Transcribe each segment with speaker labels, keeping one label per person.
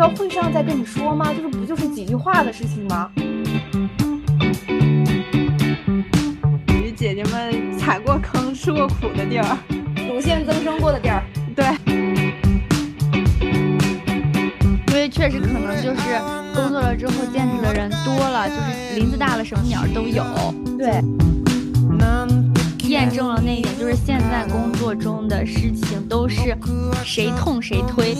Speaker 1: 需要会上再跟你说吗？就是不就是几句话的事情吗？
Speaker 2: 与姐姐们踩过坑、吃过苦的地儿，
Speaker 1: 乳腺增生过的地儿，
Speaker 2: 对。
Speaker 3: 因为确实可能就是工作了之后见识的人多了，就是林子大了什么鸟都有。
Speaker 1: 对。
Speaker 3: 验证了那一点，就是现在工作中的事情都是谁痛谁推。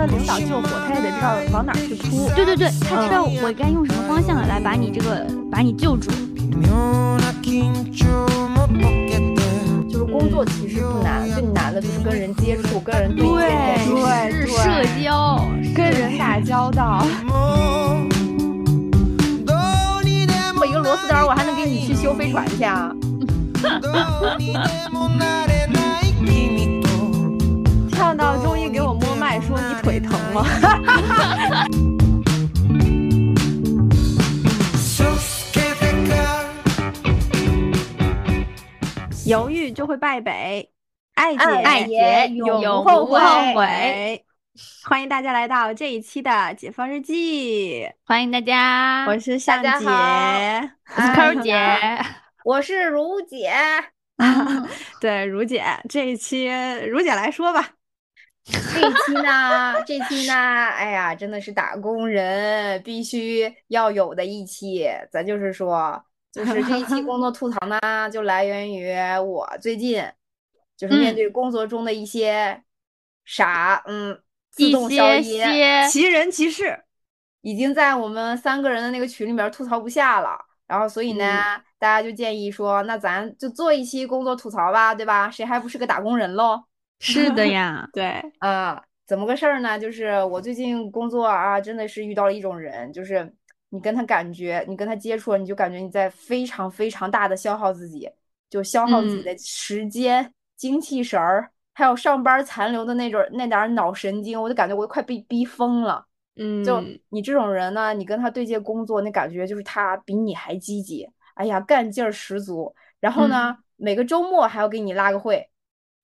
Speaker 2: 了，领导救火，他也得知道往哪去扑。
Speaker 3: 对对对，他知道我该用什么方向来把你这个把你救住。
Speaker 1: 就是工作其实不难，最难的就是跟人接触、跟人
Speaker 2: 对
Speaker 1: 对
Speaker 3: 是社交、
Speaker 2: 跟人打交道。
Speaker 1: 一个螺丝刀，我还能给你去修飞船去啊！
Speaker 2: 跳到中医给我摸脉，说你腿疼吗？犹豫就会败北，爱姐
Speaker 1: 爱姐
Speaker 3: 永
Speaker 1: 不
Speaker 3: 后
Speaker 1: 悔。
Speaker 3: 悔。
Speaker 2: 欢迎大家来到这一期的《解放日记》，
Speaker 3: 欢迎大家，
Speaker 2: 我是向姐，
Speaker 3: 我是 扣姐，
Speaker 1: 我是如姐。
Speaker 2: 对，如姐，这一期如姐来说吧。
Speaker 1: 这一期呢，这期呢，哎呀，真的是打工人必须要有的一期。咱就是说，就是这一期工作吐槽呢，就来源于我最近就是面对工作中的一些啥，嗯。自动消音，
Speaker 2: 其人奇事，
Speaker 1: 已经在我们三个人的那个群里面吐槽不下了。然后，所以呢，
Speaker 2: 嗯、
Speaker 1: 大家就建议说，那咱就做一期工作吐槽吧，对吧？谁还不是个打工人喽？
Speaker 3: 是的 呀，
Speaker 2: 对
Speaker 1: 啊，怎么个事儿呢？就是我最近工作啊，真的是遇到了一种人，就是你跟他感觉，你跟他接触了，你就感觉你在非常非常大的消耗自己，就消耗自己的时间、
Speaker 2: 嗯、
Speaker 1: 精气神儿。还有上班残留的那种那点脑神经，我就感觉我快被逼疯了。
Speaker 2: 嗯，
Speaker 1: 就你这种人呢，你跟他对接工作，那感觉就是他比你还积极，哎呀，干劲儿十足。然后呢，
Speaker 3: 嗯、
Speaker 1: 每个周末还要给你拉个会，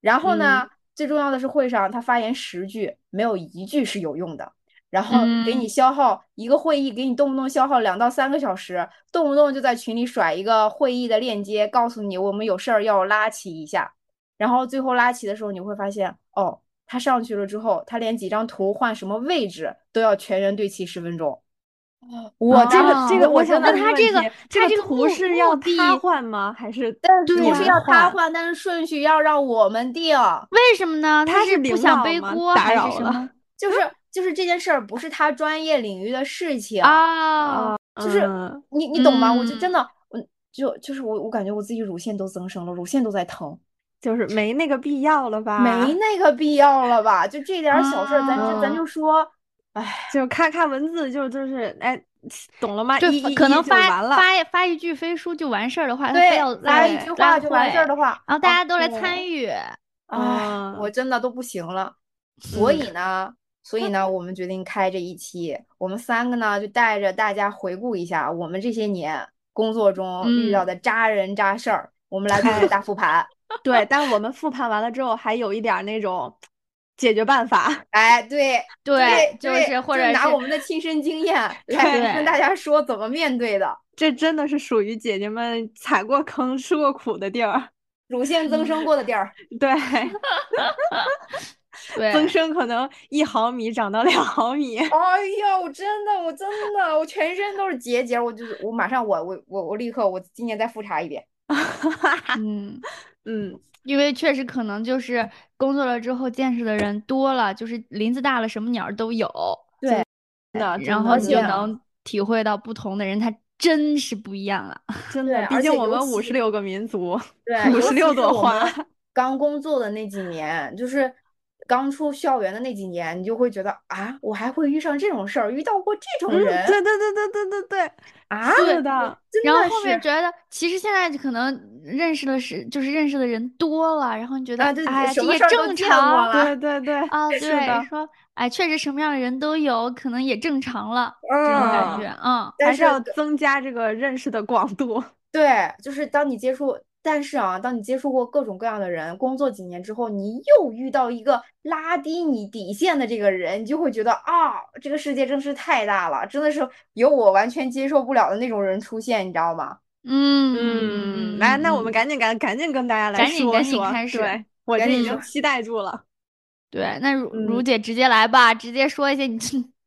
Speaker 1: 然后呢，
Speaker 2: 嗯、
Speaker 1: 最重要的是会上他发言十句，没有一句是有用的。然后给
Speaker 3: 嗯
Speaker 1: 你消耗一个会议，给你动不动消耗两到三个小时，动不动就在群里甩一个会议的链接，告诉你我们有事儿要拉齐一下。然后最后拉齐的时候，你会发现，哦，他上去了之后，他连几张图换什么位置都要全员对齐十分钟。我
Speaker 2: 这个这个，
Speaker 1: 我
Speaker 2: 想
Speaker 3: 问他这个他
Speaker 2: 这
Speaker 3: 个
Speaker 2: 图是要他换吗？还是
Speaker 1: 图是要他换，但是顺序要让我们定。
Speaker 3: 为什么呢？
Speaker 2: 他
Speaker 3: 是不想背锅
Speaker 2: 还是
Speaker 3: 什么？
Speaker 1: 就是就是这件事儿不是他专业领域的事情
Speaker 3: 啊，
Speaker 1: 就是
Speaker 2: 嗯
Speaker 1: 你你懂吗？我就真的我就就是我我感觉我自己乳腺都增生了，乳腺都在疼。
Speaker 2: 就是没那个必要了吧？
Speaker 1: 没那个必要了吧？就这点小事儿，咱就咱就说，哎，
Speaker 2: 就看看文字，就就是哎，懂了吗？
Speaker 3: 就
Speaker 2: 一
Speaker 3: 可能发
Speaker 2: 发
Speaker 3: 发发一句飞书就完事儿的话，
Speaker 1: 对，
Speaker 3: 要
Speaker 1: 来一句话就完事儿的话，
Speaker 3: 然后大家都来参与，
Speaker 1: 啊，我真的都不行了。所以呢，所以呢，我们决定开这一期，我们三个呢就带着大家回顾一下我们这些年工作中遇到的渣人渣事儿，我们来做个大复盘。
Speaker 2: 对，但我们复盘完了之后，还有一点那种解决办法。
Speaker 1: 哎，对
Speaker 3: 对，
Speaker 1: 就是
Speaker 3: 或者
Speaker 1: 拿我们的亲身经验来跟大家说怎么面对的。
Speaker 2: 这真的是属于姐姐们踩过坑、吃过苦的地儿，
Speaker 1: 乳腺增生过的地儿。
Speaker 2: 对，
Speaker 3: 对，
Speaker 2: 增生可能一毫米长到两毫米。
Speaker 1: 哎呀，我真的，我真的，我全身都是结节，我就是我马上我我我我立刻我今年再复查一遍。
Speaker 3: 嗯。
Speaker 2: 嗯，
Speaker 3: 因为确实可能就是工作了之后见识的人多了，就是林子大了，什么鸟都有。
Speaker 1: 对，的
Speaker 3: 然后你就能体会到不同的人，他真是不一样啊！
Speaker 2: 真的，毕竟我们五十六个民族，
Speaker 1: 对，
Speaker 2: 五十六朵花。
Speaker 1: 刚工作的那几年，就是刚出校园的那几年，你就会觉得啊，我还会遇上这种事儿，遇到过这种人。
Speaker 2: 对对对对对对对。
Speaker 1: 啊，
Speaker 2: 是的，
Speaker 3: 然后后面觉得，其实现在可能认识的是，就是认识的人多了，然后你觉得，
Speaker 1: 哎
Speaker 3: 也正常，
Speaker 2: 对对 对，
Speaker 3: 啊，对，说，哎，确实什么样的人都有，可能也正常了，这种感觉，嗯，
Speaker 2: 还是要增加这个认识的广度。
Speaker 1: 对，就是当你接触，但是啊，当你接触过各种各样的人，工作几年之后，你又遇到一个拉低你底线的这个人，你就会觉得啊，这个世界真是太大了，真的是有我完全接受不了的那种人出现，你知道吗？
Speaker 3: 嗯
Speaker 2: 嗯，来，那我们赶紧赶赶紧跟大家来
Speaker 3: 赶紧赶紧
Speaker 2: 说说，
Speaker 3: 开始
Speaker 2: 对。我
Speaker 1: 赶紧说
Speaker 2: 这已经期待住了。
Speaker 3: 对，那如如
Speaker 2: 嗯。
Speaker 3: 姐直接来吧，直接说一些你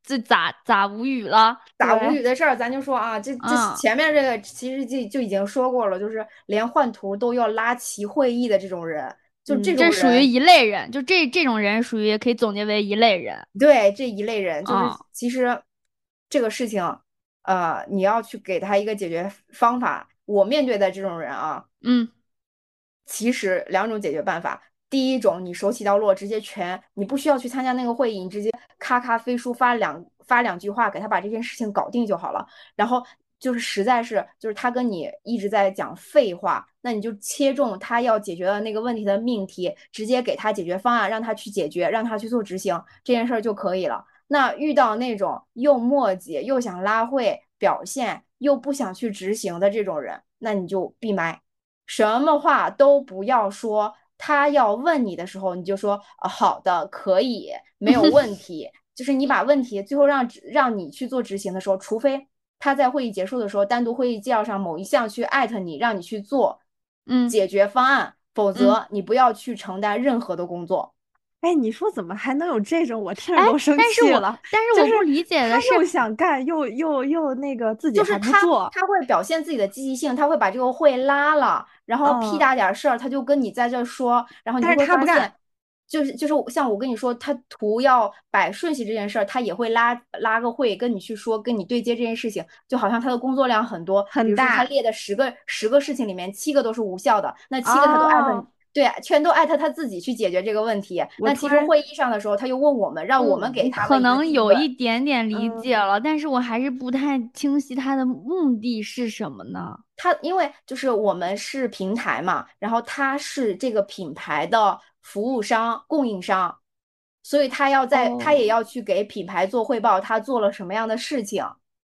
Speaker 3: 这这咋咋无语了？
Speaker 1: 咋无语的事儿，咱就说啊，这这
Speaker 3: 嗯
Speaker 1: 前面这个其实就就已经说过了，就是连换图都要拉齐会议的这种人，就
Speaker 2: 嗯
Speaker 1: 这种
Speaker 3: 这属于一类人，就这这种人属于可以总结为一类人。
Speaker 1: 对这一类人，就是
Speaker 3: 嗯
Speaker 1: 其实这个事情，呃，你要去给他一个解决方法。我面对的这种人啊，
Speaker 3: 嗯
Speaker 1: 其实两种解决办法。第一种，你手起刀落，直接全，你不需要去参加那个会议，你直接咔咔飞书发两发两句话，给他把这件事情搞定就好了。然后就是实在是，就是他跟你一直在讲废话，那你就切中他要解决的那个问题的命题，直接给他解决方案，让他去解决，让他去做执行这件事儿就可以了。那遇到那种又磨叽又想拉会表现又不想去执行的这种人，那你就闭麦，什么话都不要说。他要问你的时候，你就说啊，好的，可以，没有问 题。就是你把问题最后让让你去做执行的时候，除非他在会议结束的时候单独会议纪要上某一项去艾特你，让你去做
Speaker 3: 嗯，
Speaker 1: 解决方案，否则你不要去承担任何的工作。
Speaker 2: 哎，你说怎么还能有这种？我听
Speaker 3: 哎
Speaker 2: 着都生
Speaker 3: 但是我
Speaker 2: 气了。
Speaker 3: 但是
Speaker 2: 但是
Speaker 3: 我不理解的
Speaker 2: 他
Speaker 3: 是，
Speaker 2: 又想干，又又又那个自己还不
Speaker 1: 就是他
Speaker 2: 做。
Speaker 1: 他会表现自己的积极性，他会把这个会拉了，然后屁
Speaker 2: 嗯
Speaker 1: 大点儿事儿，他就跟你在这说，然后你会发现
Speaker 2: 他不干，
Speaker 1: 就是就是像我跟你说，他图要摆顺序这件事儿，他也会拉拉个会跟你去说，跟你对接这件事情，就好像他的工作量很多，
Speaker 2: 很
Speaker 1: 大他
Speaker 2: 大
Speaker 1: 列的十个十个事情里面七个都是无效的，那七个他都艾特你。
Speaker 2: 哦
Speaker 1: 对，全都艾特他自己去解决这个问题。那其实会议上的时候，他又问我们，让我们
Speaker 2: 嗯
Speaker 1: 给他
Speaker 3: 可能有一点点理解
Speaker 2: 嗯
Speaker 3: 了，但是我还是不太清晰他的目的是什么呢？
Speaker 1: 他因为就是我们是平台嘛，然后他是这个品牌的服务商、供应商，所以他要在他也
Speaker 3: 哦
Speaker 1: 要去给品牌做汇报，他做了什么样的事情。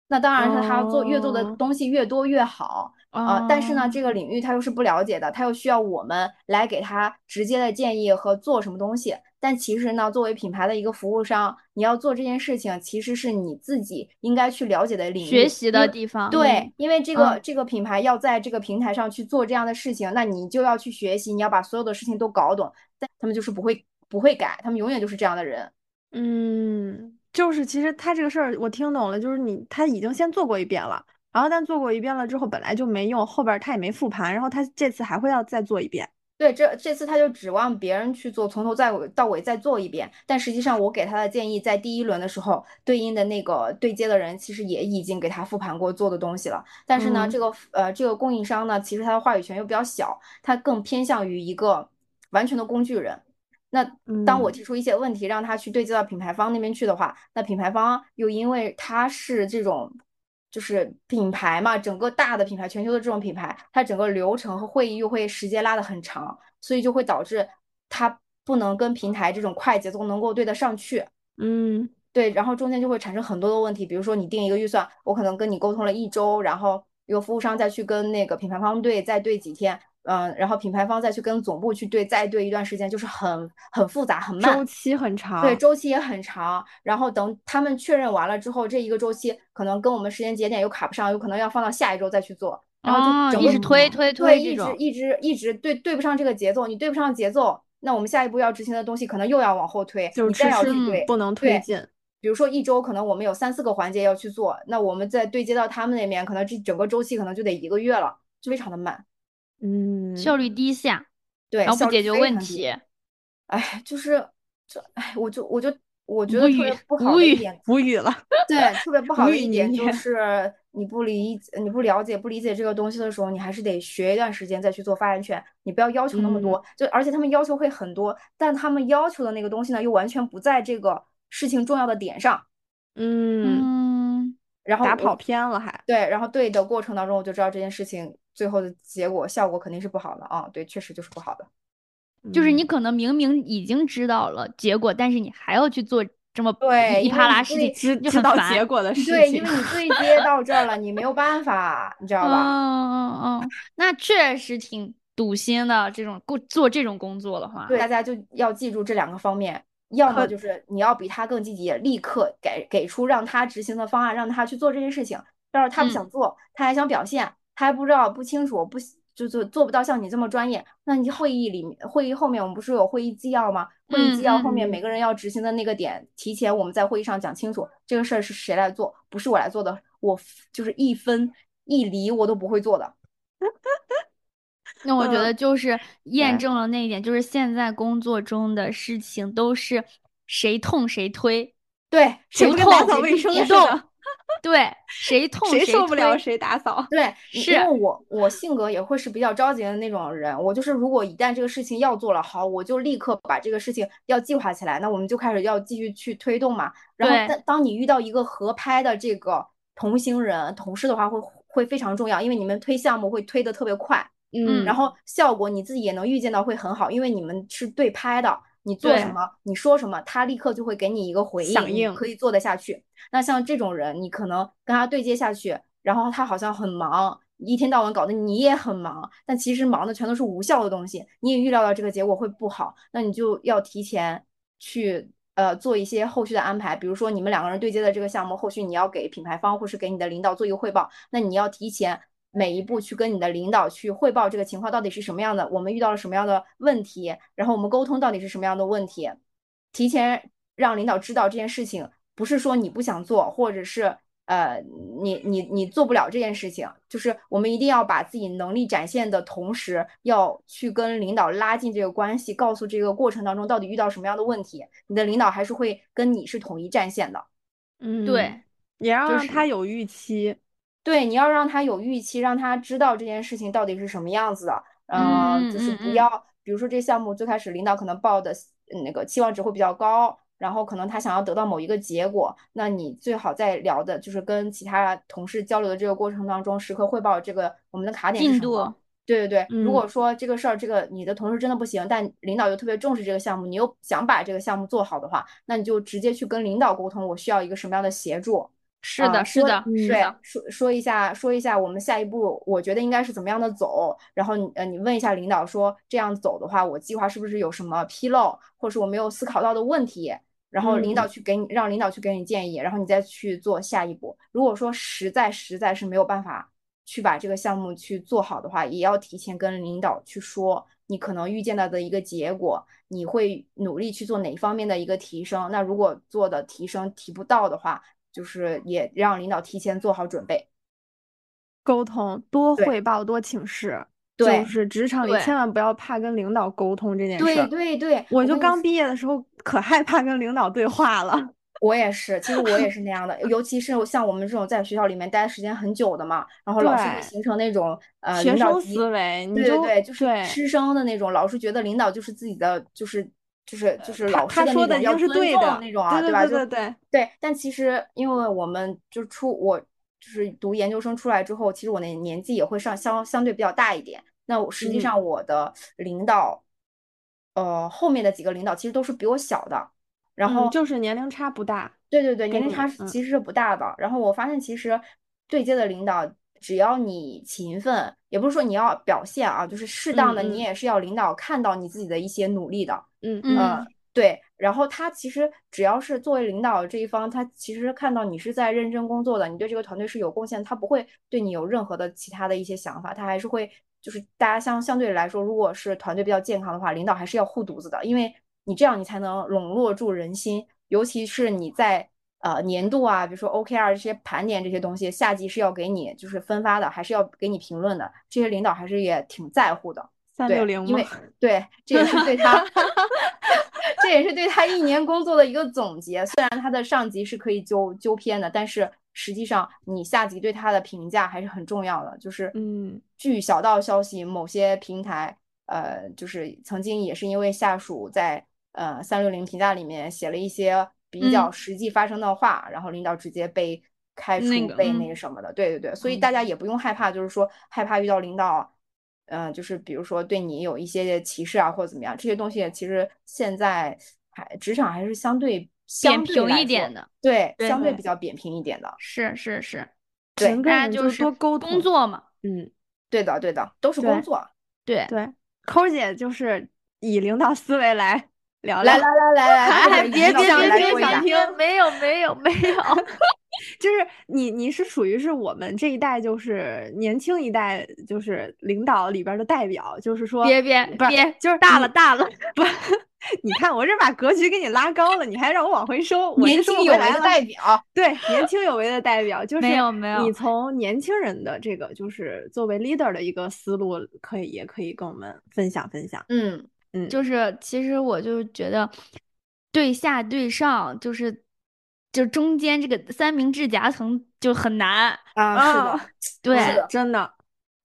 Speaker 1: 那当然是他做越做的
Speaker 2: 哦
Speaker 1: 东西越多越好啊、但是呢，这
Speaker 3: 哦
Speaker 1: 个领域他又是不了解的，他又需要我们来给他直接的建议和做什么东西。但其实呢，作为品牌的一个服务商，你要做这件事情，其实是你自己应该去了解的领域，
Speaker 3: 学习的地方，
Speaker 1: 对，因为这个、
Speaker 3: 嗯
Speaker 1: 这个品牌要在这个平台上去做这样的事情，那你就要去学习，你要把所有的事情都搞懂。但他们就是不会不会改，他们永远就是这样的人。
Speaker 2: 嗯，就是其实他这个事儿我听懂了，就是你他已经先做过一遍了，然后但做过一遍了之后本来就没用，后边儿他也没复盘，然后他这次还会要再做一遍。
Speaker 1: 对，这这次他就指望别人去做，从头再尾到尾再做一遍。但实际上，我给他的建议，在第一轮的时候，对应的那个对接的人其实也已经给他复盘过做的东西了。但是呢，
Speaker 2: 嗯
Speaker 1: 这个呃这个供应商呢，其实他的话语权又比较小，他更偏向于一个完全的工具人。那当我
Speaker 2: 嗯
Speaker 1: 提出一些问题，让他去对接到品牌方那边去的话，那品牌方又因为他是这种。就是品牌嘛，整个大的品牌，全球的这种品牌，它整个流程和会议又会时间拉得很长，所以就会导致它不能跟平台这种快节奏能够对得上去。
Speaker 2: 嗯
Speaker 1: 对，然后中间就会产生很多的问题，比如说你定一个预算，我可能跟你沟通了一周，然后一个服务商再去跟那个品牌方对，再对几天，嗯，然后品牌方再去跟总部去对，再对一段时间，就是很很复杂，很慢。
Speaker 2: 周期很长。
Speaker 1: 对，周期也很长，然后等他们确认完了之后，这一个周期可能跟我们时间节点又卡不上，有可能要放到下一周再去做，然后
Speaker 3: 哦，
Speaker 1: 就整个
Speaker 3: 一直推推，推，
Speaker 1: 一直一直一直对对不上这个节奏，你对不上节奏，那我们下一步要执行的东西可能又要往后推，
Speaker 2: 就
Speaker 1: 是再
Speaker 2: 迟迟
Speaker 1: 要去对，
Speaker 2: 不能推进。
Speaker 1: 比如说一周可能我们有三四个环节要去做，那我们再对接到他们那边，可能这整个周期可能就得一个月了，就非常的慢，
Speaker 2: 嗯，
Speaker 3: 效率低下，
Speaker 1: 对，
Speaker 3: 然后不解决问。题，
Speaker 1: 哎，就是这，哎，我就我就我觉得特别不好一点，
Speaker 2: 无语了。
Speaker 1: 对，特别不好一点就是你不理、你不了解、不理解这个东西的时候，你还是得学一段时间再去做发言权。你不要要求那么
Speaker 2: 嗯
Speaker 1: 多，就而且他们要求会很多，但他们要求的那个东西呢，又完全不在这个事情重要的点上。
Speaker 2: 嗯，
Speaker 3: 嗯，
Speaker 1: 然后打
Speaker 2: 跑偏了还。
Speaker 1: 对，然后对的过程当中，我就知道这件事情最后的结果效果肯定是不好的啊。对，确实就是不好的。
Speaker 3: 就是你
Speaker 2: 嗯
Speaker 3: 可能明明已经知道了结果，但是你还要去做这么噼
Speaker 1: 对因为你
Speaker 3: 啪啦事情
Speaker 1: 对，
Speaker 2: 知道结果的事情
Speaker 1: 对，
Speaker 2: 情
Speaker 1: 因为你对 接到这儿了，你没有办法，你知道吧？
Speaker 3: 嗯嗯嗯，那确实挺堵心的这种工做这种工作的话，
Speaker 1: 对大家就要记住这两个方面，要么就是你要比他更积极，立刻给给出让他执行的方案，让他去做这件事情。要是他不想做，他还想表现，他还不知道不清楚，不就做做不到像你这么专业，那你会议里面会议后面我们不是有会议纪要吗？会议纪要后面每个人要执行的那个点，提前我们在会议上讲清楚，这个事儿是谁来做，不是我来做的，我就是一分一厘我都不会做的。
Speaker 3: 那我觉得就是验证了那一点，就是现在工作中的事情都是谁痛谁推，
Speaker 1: 对，
Speaker 2: 谁
Speaker 3: 痛谁动，对，谁痛
Speaker 2: 谁受不了谁打扫。
Speaker 1: 对，
Speaker 3: 是
Speaker 1: 因为我我性格也会是比较着急的那种人，我就是如果一旦这个事情要做了，好，我就立刻把这个事情要计划起来，那我们就开始要继续去推动嘛。然后当当你遇到一个合拍的这个同行人、同事的话，会会非常重要，因为你们推项目会推的特别快，
Speaker 3: 嗯
Speaker 1: 然后效果你自己也能预见到会很好，因为你们是对拍的，你做什么，你说什么，他立刻就会给你一个回应，
Speaker 2: 响应
Speaker 1: 可以做得下去。那像这种人，你可能跟他对接下去，然后他好像很忙，一天到晚搞得你也很忙，但其实忙的全都是无效的东西，你也预料到这个结果会不好，那你就要提前去呃做一些后续的安排，比如说你们两个人对接的这个项目，后续你要给品牌方或是给你的领导做一个汇报，那你要提前。每一步去跟你的领导去汇报这个情况到底是什么样的，我们遇到了什么样的问题，然后我们沟通到底是什么样的问题，提前让领导知道这件事情，不是说你不想做，或者是呃你你你做不了这件事情，就是我们一定要把自己能力展现的同时，要去跟领导拉近这个关系，告诉这个过程当中到底遇到什么样的问题，你的领导还是会跟你是统一战线的。
Speaker 2: 嗯，
Speaker 3: 对，
Speaker 2: 也要
Speaker 1: 就是
Speaker 2: 让他有预期。
Speaker 1: 对，你要让他有预期，让他知道这件事情到底是什么样子的。
Speaker 3: 嗯
Speaker 1: 呃，就是不要，比如说这项目最开始领导可能报的嗯那个期望值会比较高，然后可能他想要得到某一个结果，那你最好在聊的就是跟其他同事交流的这个过程当中，时刻汇报这个我们的卡点是
Speaker 3: 进。度，
Speaker 1: 对对对，如
Speaker 2: 嗯
Speaker 1: 果说这个事儿，这个你的同事真的不行，但领导又特别重视这个项目，你又想把这个项目做好的话，那你就直接去跟领导沟通，我需要一个什么样的协助。
Speaker 3: 是的，是的，是的，，
Speaker 1: 说说一下，说一下我们下一步，我觉得应该是怎么样的走，然后你呃，你问一下领导说这样走的话，我计划是不是有什么纰漏，或者是我没有思考到的问题，然后领导去给你，让领导去给你建议，然后你再去做下一步。如果说实在实在是没有办法去把这个项目去做好的话，也要提前跟领导去说，你可能预见到的一个结果，你会努力去做哪方面的一个提升。那如果做的提升提不到的话，就是也让领导提前做好准备。
Speaker 2: 沟通，多汇报，多请示。
Speaker 1: 对
Speaker 2: 就是职场里千万不要怕跟领导沟通这件事
Speaker 1: 对
Speaker 2: 儿。
Speaker 1: 对对，
Speaker 2: 我就刚毕业的时候可害怕跟领导对话了。
Speaker 1: 我也是，其实我也是那样的，尤其是像我们这种在学校里面待时间很久的嘛，然后老师会形成那种呃
Speaker 2: 学生思维，
Speaker 1: 对对，就是师生的那种，老师觉得领导就是自己的，就是就是就是老师
Speaker 2: 他说的
Speaker 1: 那种
Speaker 2: 是对的
Speaker 1: 那种啊，
Speaker 2: 对
Speaker 1: 吧？就
Speaker 2: 对对对
Speaker 1: 对，但其实因为我们就出我就是读研究生出来之后，其实我的年纪也会上相相对比较大一点。那我实际
Speaker 2: 嗯
Speaker 1: 上我的领导，呃，后面的几个领导其实都是比我小的，然
Speaker 2: 嗯
Speaker 1: 后
Speaker 2: 就是年龄差不大。
Speaker 1: 对对对，年龄差其实是不大的。然后我发现，其实对接的领导，只要你勤奋，也不是说你要表现啊，就是适当的，你也是要领导看到你自己的一些努力的。
Speaker 2: 嗯
Speaker 3: 嗯
Speaker 1: 呃，对。然后他其实只要是作为领导这一方，他其实看到你是在认真工作的，你对这个团队是有贡献，他不会对你有任何的其他的一些想法，他还是会就是大家相相对来说，如果是团队比较健康的话，领导还是要护犊子的，因为你这样你才能笼络住人心，尤其是你在呃年度啊，比如说 OKR 这些盘点这些东西，下级是要给你就是分发的，还是要给你评论的，这些领导还是也挺在乎的。对
Speaker 2: 三六零吗？
Speaker 1: 对，这也是对他，这也是对他一年工作的一个总结。虽然他的上级是可以纠纠偏的，但是实际上你下级对他的评价还是很重要的。就是，
Speaker 2: 嗯，
Speaker 1: 据小道消息，某些平台，呃，就是曾经也是因为下属在呃三六零评价里面写了一些比较
Speaker 3: 嗯
Speaker 1: 实际发生的话，然后领导直接被开除、
Speaker 3: 那个
Speaker 1: 被那
Speaker 3: 嗯
Speaker 1: 个什么的。对对对，所以
Speaker 2: 嗯
Speaker 1: 大家也不用害怕，就是说害怕遇到领导。嗯，就是比如说对你有一些歧视啊，或者怎么样，这些东西其实现在还职场还是相对相
Speaker 3: 扁平一点的，
Speaker 1: 对，
Speaker 3: 对
Speaker 1: 相对
Speaker 2: 对
Speaker 1: 比较扁平一点的，
Speaker 3: 是是是，
Speaker 1: 对
Speaker 3: 大家就是
Speaker 2: 多沟通
Speaker 3: 工作嘛，
Speaker 2: 嗯，
Speaker 1: 对的，对的，都是工作，
Speaker 3: 对。
Speaker 2: 对，抠姐就是以领导思维来聊聊。
Speaker 1: 来来来 来
Speaker 2: 别别别别想听
Speaker 3: 没有没有没有，
Speaker 2: 就是你，你是属于是我们这一代，就是年轻一代，就是领导里边的代表，就是说，
Speaker 3: 别别
Speaker 2: 不是
Speaker 3: 别，
Speaker 2: 就是
Speaker 3: 大了大了，
Speaker 2: 不，你看我这把格局给你拉高了，你还让我往回收，我
Speaker 1: 年轻有为的。代表，
Speaker 2: 对，年轻有为的代表，就是
Speaker 3: 没有没有
Speaker 2: 你从年轻人的这个就是作为 leader 的一个思路，可以也可以跟我们分享分享。
Speaker 1: 嗯，
Speaker 2: 嗯，
Speaker 3: 就是其实我就觉得对下对上就是就中间这个三明治夹层就很难，
Speaker 1: 啊，是的
Speaker 2: 啊，
Speaker 3: 对。
Speaker 1: 是的
Speaker 2: 真的，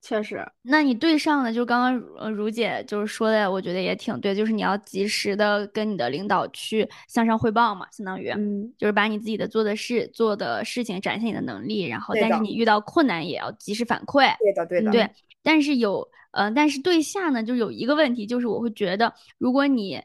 Speaker 2: 确实，
Speaker 3: 那你对上的，就刚刚呃如姐就是说的，我觉得也挺对，就是你要及时的跟你的领导去向上汇报嘛，相当于，
Speaker 2: 嗯。
Speaker 3: 就是把你自己的做的事做的事情展现你的能力，然后但是你。遇到困难也要及时反馈，
Speaker 1: 对的对的，
Speaker 3: 对，但是有呃，但是对下呢，就有一个问题，就是我会觉得，如果你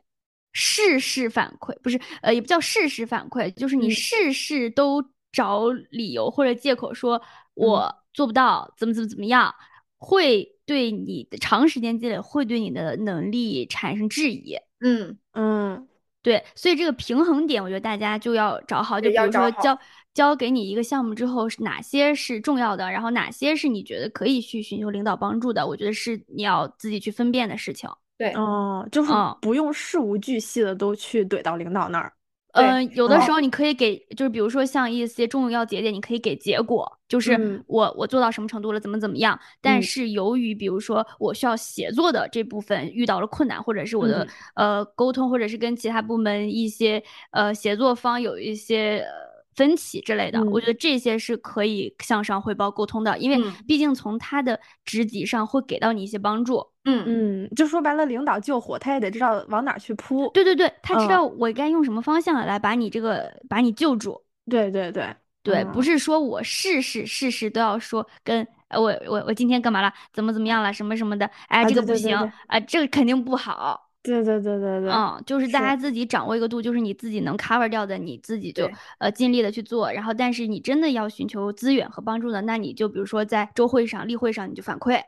Speaker 3: 事事反馈，不是呃，也不叫事事反馈，就是你
Speaker 2: 嗯
Speaker 3: 事事都找理由或者借口说
Speaker 2: 嗯
Speaker 3: 我做不到，怎么怎么怎么样，会对你的长时间积累会对你的能力产生质疑。
Speaker 1: 嗯，
Speaker 2: 嗯
Speaker 3: 对，所以这个平衡点，我觉得大家就要找好。就比如说交交给你一个项目之后，是哪些是重要的，然后哪些是你觉得可以去寻求领导帮助的，我觉得是你要自己去分辨的事情。
Speaker 1: 对，
Speaker 2: 哦，就是
Speaker 3: 嗯
Speaker 2: 不用事无巨细的都去怼到领导那儿。
Speaker 1: 对
Speaker 3: 嗯、有的
Speaker 2: 哦
Speaker 3: 时候你可以给，就是比如说像一些重要节点，你可以给结果，就是
Speaker 2: 嗯
Speaker 3: 我我做到什么程度了，怎么怎么样。但
Speaker 2: 嗯
Speaker 3: 是由于比如说我需要协作的这部分遇到了困难，或者是我的、呃沟通，或者是跟其他部门一些呃协作方有一些。呃分歧之类的，我
Speaker 2: 嗯
Speaker 3: 觉得这些是可以向上汇报沟通的，因为
Speaker 1: 嗯
Speaker 3: 毕竟从他的职级上会给到你一些帮助。
Speaker 1: 嗯
Speaker 2: 嗯，就说白了，领导救火，他也得知道往哪儿去扑。
Speaker 3: 对对对，他知
Speaker 2: 嗯
Speaker 3: 道我该用什么方向来把你这个把你救住。
Speaker 2: 对对对
Speaker 3: 对，不
Speaker 2: 嗯
Speaker 3: 是说我事事事事都要说跟呃我我我今天干嘛了，怎么怎么样了，什么什么的，哎，
Speaker 2: 啊
Speaker 3: 这个不行啊，这个肯定不好。
Speaker 2: 对对对对对，
Speaker 3: 嗯，就是大家自己掌握一个度，就是你自己能 cover 掉的，你自己就呃尽力的去做。然后，但是你真的要寻求资源和帮助的，那你就比如说在周会上、例会上，你就反馈，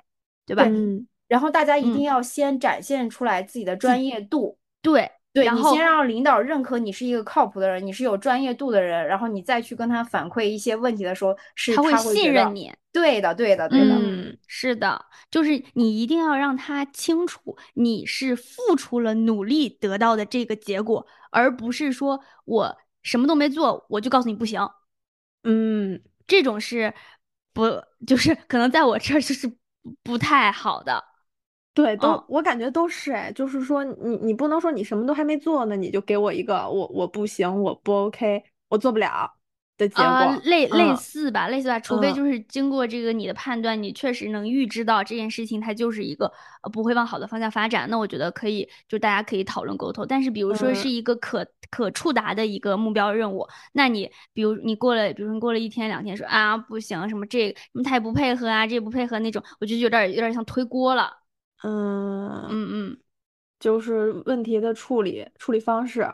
Speaker 3: 对吧？
Speaker 2: 嗯
Speaker 1: 然后大家一
Speaker 3: 嗯
Speaker 1: 定要先展现出来自己的专业度，
Speaker 3: 对，
Speaker 1: 对你
Speaker 3: 然后
Speaker 1: 先让领导认可你是一个靠谱的人，你是有专业度的人，然后你再去跟他反馈一些问题的时候，是
Speaker 3: 他会信任你。
Speaker 1: 对的，对的，对的，
Speaker 2: 嗯
Speaker 3: 是的，就是你一定要让他清楚你是付出了努力得到的这个结果，而不是说我什么都没做，我就告诉你不行。
Speaker 2: 嗯
Speaker 3: 这种是不就是可能在我这儿就是不不太好的。
Speaker 2: 对，都、
Speaker 3: 嗯
Speaker 2: 我感觉都是哎，就是说你你不能说你什么都还没做呢，你就给我一个我我不行，我不 OK，我做不了的结果。
Speaker 3: 啊、类类
Speaker 2: 嗯
Speaker 3: 似吧，类似吧，除非
Speaker 2: 嗯
Speaker 3: 就是经过这个你的判断，你确实能预知到这件事情它就是一个呃不会往好的方向发展，那我觉得可以，就大家可以讨论沟通。但是比如说是
Speaker 2: 嗯
Speaker 3: 一个可、可触达的一个目标任务，那你比如你过了，比如说你过了一天两天说啊不行，什么这个什么他也不配合啊，这也不配合那种，我觉得有点有点像推锅了。
Speaker 2: 嗯
Speaker 3: 嗯嗯。
Speaker 2: 就是问题的处理处理方式。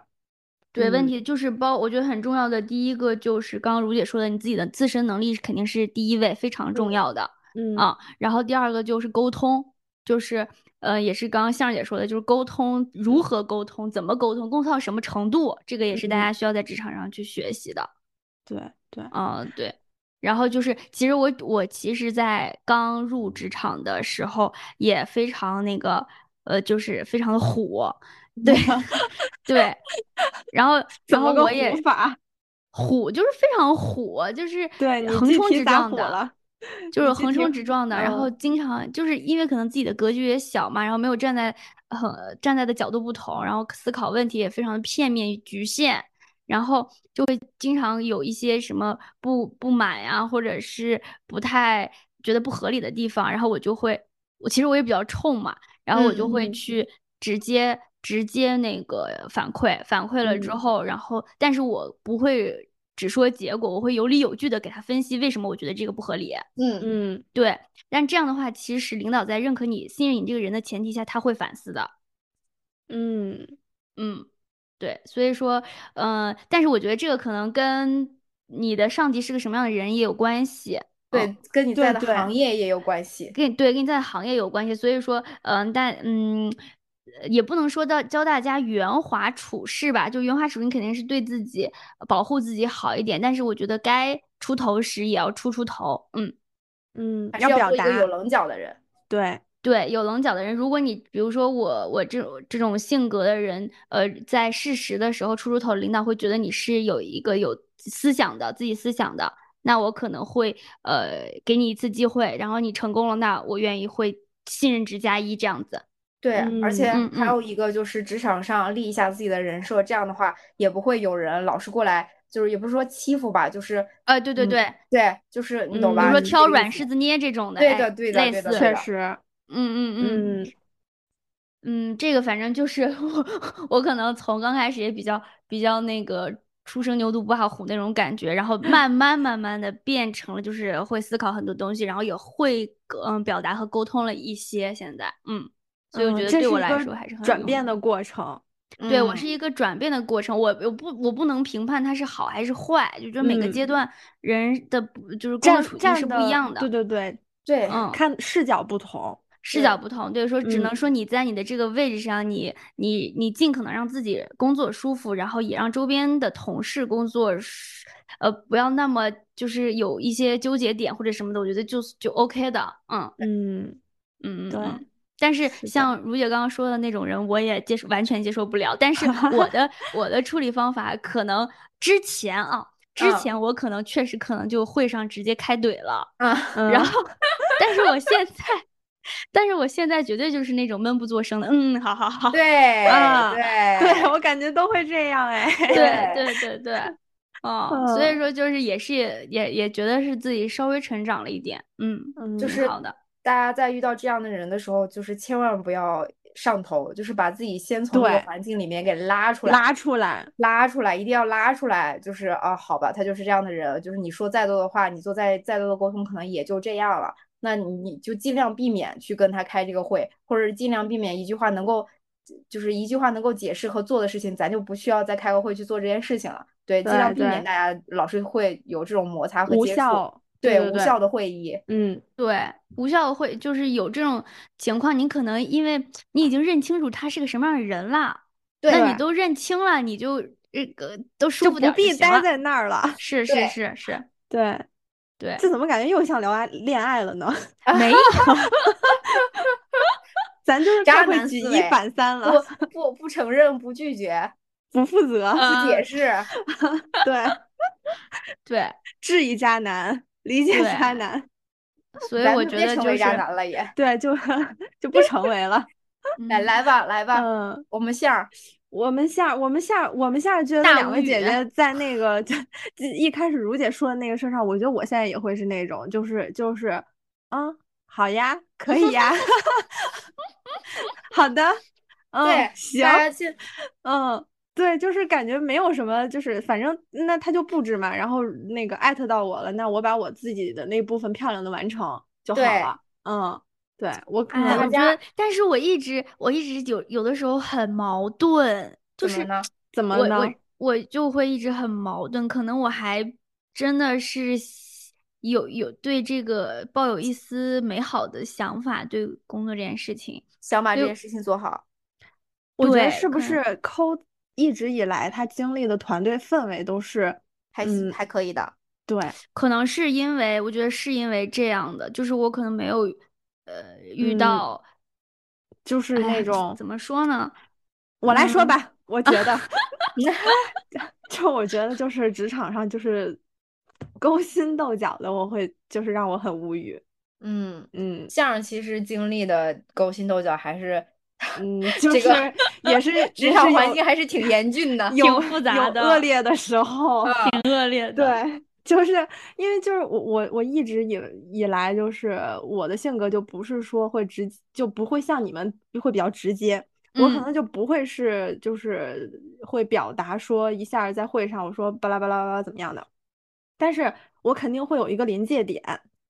Speaker 3: 对，问
Speaker 2: 嗯
Speaker 3: 题就是包，我觉得很重要的第一个就是刚刚如姐说的，你自己的自身能力是肯定是第一位，非常重
Speaker 2: 嗯
Speaker 3: 要的。
Speaker 2: 嗯
Speaker 3: 啊，然后第二个就是沟通，就是呃，也是刚刚向姐说的，就是沟通如何沟通，怎么沟通，沟通到什么程度，这个也是大
Speaker 2: 嗯
Speaker 3: 家需要在职场上去学习的。
Speaker 2: 对对，
Speaker 3: 嗯，对。然后就是，其实我我其实，在刚入职场的时候也非常那个，呃，就是非常的虎，对对。然后然后我也
Speaker 2: 虎法？
Speaker 3: 虎就是非常虎，就是
Speaker 2: 对
Speaker 3: 横冲直撞的。就是横冲直撞的，然后
Speaker 2: 嗯
Speaker 3: 经常就是因为可能自己的格局也小嘛，然后没有站在呃站在的角度不同，然后思考问题也非常的片面局限，然后就会经常有一些什么不不满呀，或者是不太觉得不合理的地方，然后我就会，我其实我也比较冲嘛，然后我就会去直接直接那个反馈，反馈了之
Speaker 2: 嗯
Speaker 3: 后，然后但是我不会。只说结果，我会有理有据的给他分析为什么我觉得这个不合理。
Speaker 1: 嗯
Speaker 2: 嗯
Speaker 3: 对，但这样的话，其实领导在认可你、信任你这个人的前提下，他会反思的。
Speaker 2: 嗯
Speaker 3: 嗯，对，所以说，呃，但是我觉得这个可能跟你的上级是个什么样的人也有关系。
Speaker 1: 对
Speaker 3: 嗯，
Speaker 1: 跟你在的行业也有关系。
Speaker 3: 跟对跟你在行业有关系，所以说，嗯、但嗯，呃也不能说到教大家圆滑处事吧，就圆滑处事，你肯定是对自己保护自己好一点，但是我觉得该出头时也要出出头，嗯。
Speaker 2: 嗯，
Speaker 1: 还是要
Speaker 2: 表达
Speaker 1: 一个有棱角的人。
Speaker 2: 对，
Speaker 3: 对，有棱角的人，如果你比如说我我这种这种性格的人，呃，在适时的时候出出头，领导会觉得你是有一个有思想的自己思想的，那我可能会呃给你一次机会，然后你成功了，那我愿意会信任值加一这样子。
Speaker 1: 对，而且还有一个就是职场上立一下自己的人设，这样的话也不会有人老是过来，就是也不是说欺负吧，就是
Speaker 3: 呃，对对
Speaker 1: 嗯
Speaker 3: 对，
Speaker 1: 对，就是你懂
Speaker 2: 嗯
Speaker 1: 吧？
Speaker 3: 比如说挑软柿子捏这种的，哎
Speaker 1: 对的对的
Speaker 3: 类似，
Speaker 2: 确实，
Speaker 3: 嗯嗯嗯。
Speaker 2: 嗯
Speaker 3: 嗯，这个反正就是我，我可能从刚开始也比较比较那个初生牛犊不怕虎那种感觉，然后慢 慢慢慢的变成了就是会思考很多东西，然后也会嗯表达和沟通了一些。现在，嗯，所以我
Speaker 2: 嗯
Speaker 3: 觉得对我来说还是很。
Speaker 2: 转变的过程。
Speaker 3: 对，我是
Speaker 1: 嗯
Speaker 3: 一个转变的过程，我我不我不能评判它是好还是坏，就觉得每个阶
Speaker 2: 嗯
Speaker 3: 段人的不就是工
Speaker 2: 站
Speaker 3: 作处境
Speaker 2: 站
Speaker 3: 是不一样的。
Speaker 2: 对对对，
Speaker 1: 对，
Speaker 3: 嗯，
Speaker 2: 看视角不同。
Speaker 3: 视角不同，对，说只能
Speaker 2: 嗯
Speaker 3: 说你在你的这个位置上，你你你尽可能让自己工作舒服，然后也让周边的同事工作是，呃，不要那么就是有一些纠结点或者什么的，我觉得就就 OK 的，嗯
Speaker 2: 嗯，
Speaker 3: 嗯嗯嗯。但是像如姐刚刚说的那种人，我也接受完全接受不了。但是 我的我的处理方法可能之前啊，之
Speaker 1: 嗯
Speaker 3: 前我可能确实可能就会上直接开怼了。
Speaker 1: 嗯，
Speaker 3: 然
Speaker 2: 嗯
Speaker 3: 后，但是我现在，但是我现在绝对就是那种闷不作声的，嗯，好好好，
Speaker 1: 对
Speaker 2: 啊
Speaker 1: 对
Speaker 2: 对我感觉都会这样哎。
Speaker 3: 对对对对，哦，所以
Speaker 2: 嗯
Speaker 3: 说就是也是也也觉得是自己稍微成长了一点，嗯，
Speaker 2: 嗯，
Speaker 1: 就是
Speaker 3: 挺好的，
Speaker 1: 大家在遇到这样的人的时候，就是千万不要上头，就是把自己先从这个环境里面给拉出来，
Speaker 2: 拉出来。
Speaker 1: 拉出来，一定要拉出来。就是啊，好吧，他就是这样的人，就是你说再多的话，你做再再多的沟通，可能也就这样了。那你你就尽量避免去跟他开这个会，或者尽量避免一句话能够，就是一句话能够解释和做的事情，咱就不需要再开个会去做这件事情了。对，尽量避免大家老是会有这种摩擦和接触。
Speaker 2: 效
Speaker 1: 对无效的会议，
Speaker 2: 嗯，
Speaker 3: 对，无效的会就是有这种情况，你可能因为你已经认清楚他是个什么样的人了，
Speaker 1: 对
Speaker 3: 那你都认清了，你就这个都舒
Speaker 2: 就不
Speaker 3: 服点儿
Speaker 2: 必待在那儿了。
Speaker 3: 是是是是，
Speaker 2: 对，
Speaker 3: 对，
Speaker 2: 这怎么感觉又像聊爱恋爱了呢？
Speaker 3: 没有。
Speaker 2: 咱就是
Speaker 1: 渣
Speaker 2: 太会举一反三了，
Speaker 1: 不不不承认，不拒绝，
Speaker 2: 不负责。
Speaker 3: 嗯
Speaker 1: 不解释。
Speaker 2: 对，
Speaker 3: 对，
Speaker 2: 质疑渣男，理解
Speaker 3: 对
Speaker 2: 渣男，
Speaker 3: 所以我觉得就
Speaker 1: 别成为渣
Speaker 3: 是，
Speaker 1: 男了也。
Speaker 2: 对，就 就不成为了。
Speaker 1: 来
Speaker 3: 嗯
Speaker 1: 来吧，来吧，
Speaker 2: 嗯，
Speaker 1: 我们线儿。
Speaker 2: 我们下我们下我们下觉得
Speaker 3: 大
Speaker 2: 两位姐姐 在那个就就一开始如姐说的那个事儿上，我觉得我现在也会是那种，就是就是，嗯，好呀，可以呀，好的，嗯，行，嗯，对，就是感觉没有什么，就是反正那他就布置嘛，然后那个艾特到我了，那我把我自己的那部分漂亮的完成就好了。嗯，对我可
Speaker 3: 哎，我觉得，但是我一直我一直有有的时候很矛盾，就是
Speaker 1: 怎么呢？
Speaker 2: 怎么呢？
Speaker 3: 我我我就会一直很矛盾，可能我还真的是有有对这个抱有一丝美好的想法，对工作这件事情。
Speaker 1: 想把这件事情做好。
Speaker 2: 我觉得是不是抠一直以来他经历的团队氛围都是
Speaker 1: 还
Speaker 2: 嗯
Speaker 1: 还可以的。
Speaker 2: 对，
Speaker 3: 可能是因为，我觉得是因为这样的，就是我可能没有，呃，遇
Speaker 2: 嗯
Speaker 3: 到，
Speaker 2: 就是那种
Speaker 3: 怎么说呢？
Speaker 2: 我来说
Speaker 3: 嗯
Speaker 2: 吧，我觉得，就我觉得就是职场上就是勾心斗角的，我会就是让我很无语。
Speaker 1: 嗯，
Speaker 2: 嗯
Speaker 1: 相声其实经历的勾心斗角还是，
Speaker 2: 嗯，就是也是
Speaker 1: 职场环境还是挺严峻的。
Speaker 2: 有
Speaker 3: 复杂
Speaker 2: 有
Speaker 3: 的
Speaker 2: 恶劣的时候。
Speaker 3: 挺恶劣的。
Speaker 2: 对，就是因为就是我我我一直以以来就是我的性格就不是说会直就不会像你们会比较直接，我可
Speaker 3: 嗯
Speaker 2: 能就不会是就是会表达说一下在会上我说巴拉巴拉巴拉怎么样的，但是我肯定会有一个临界点，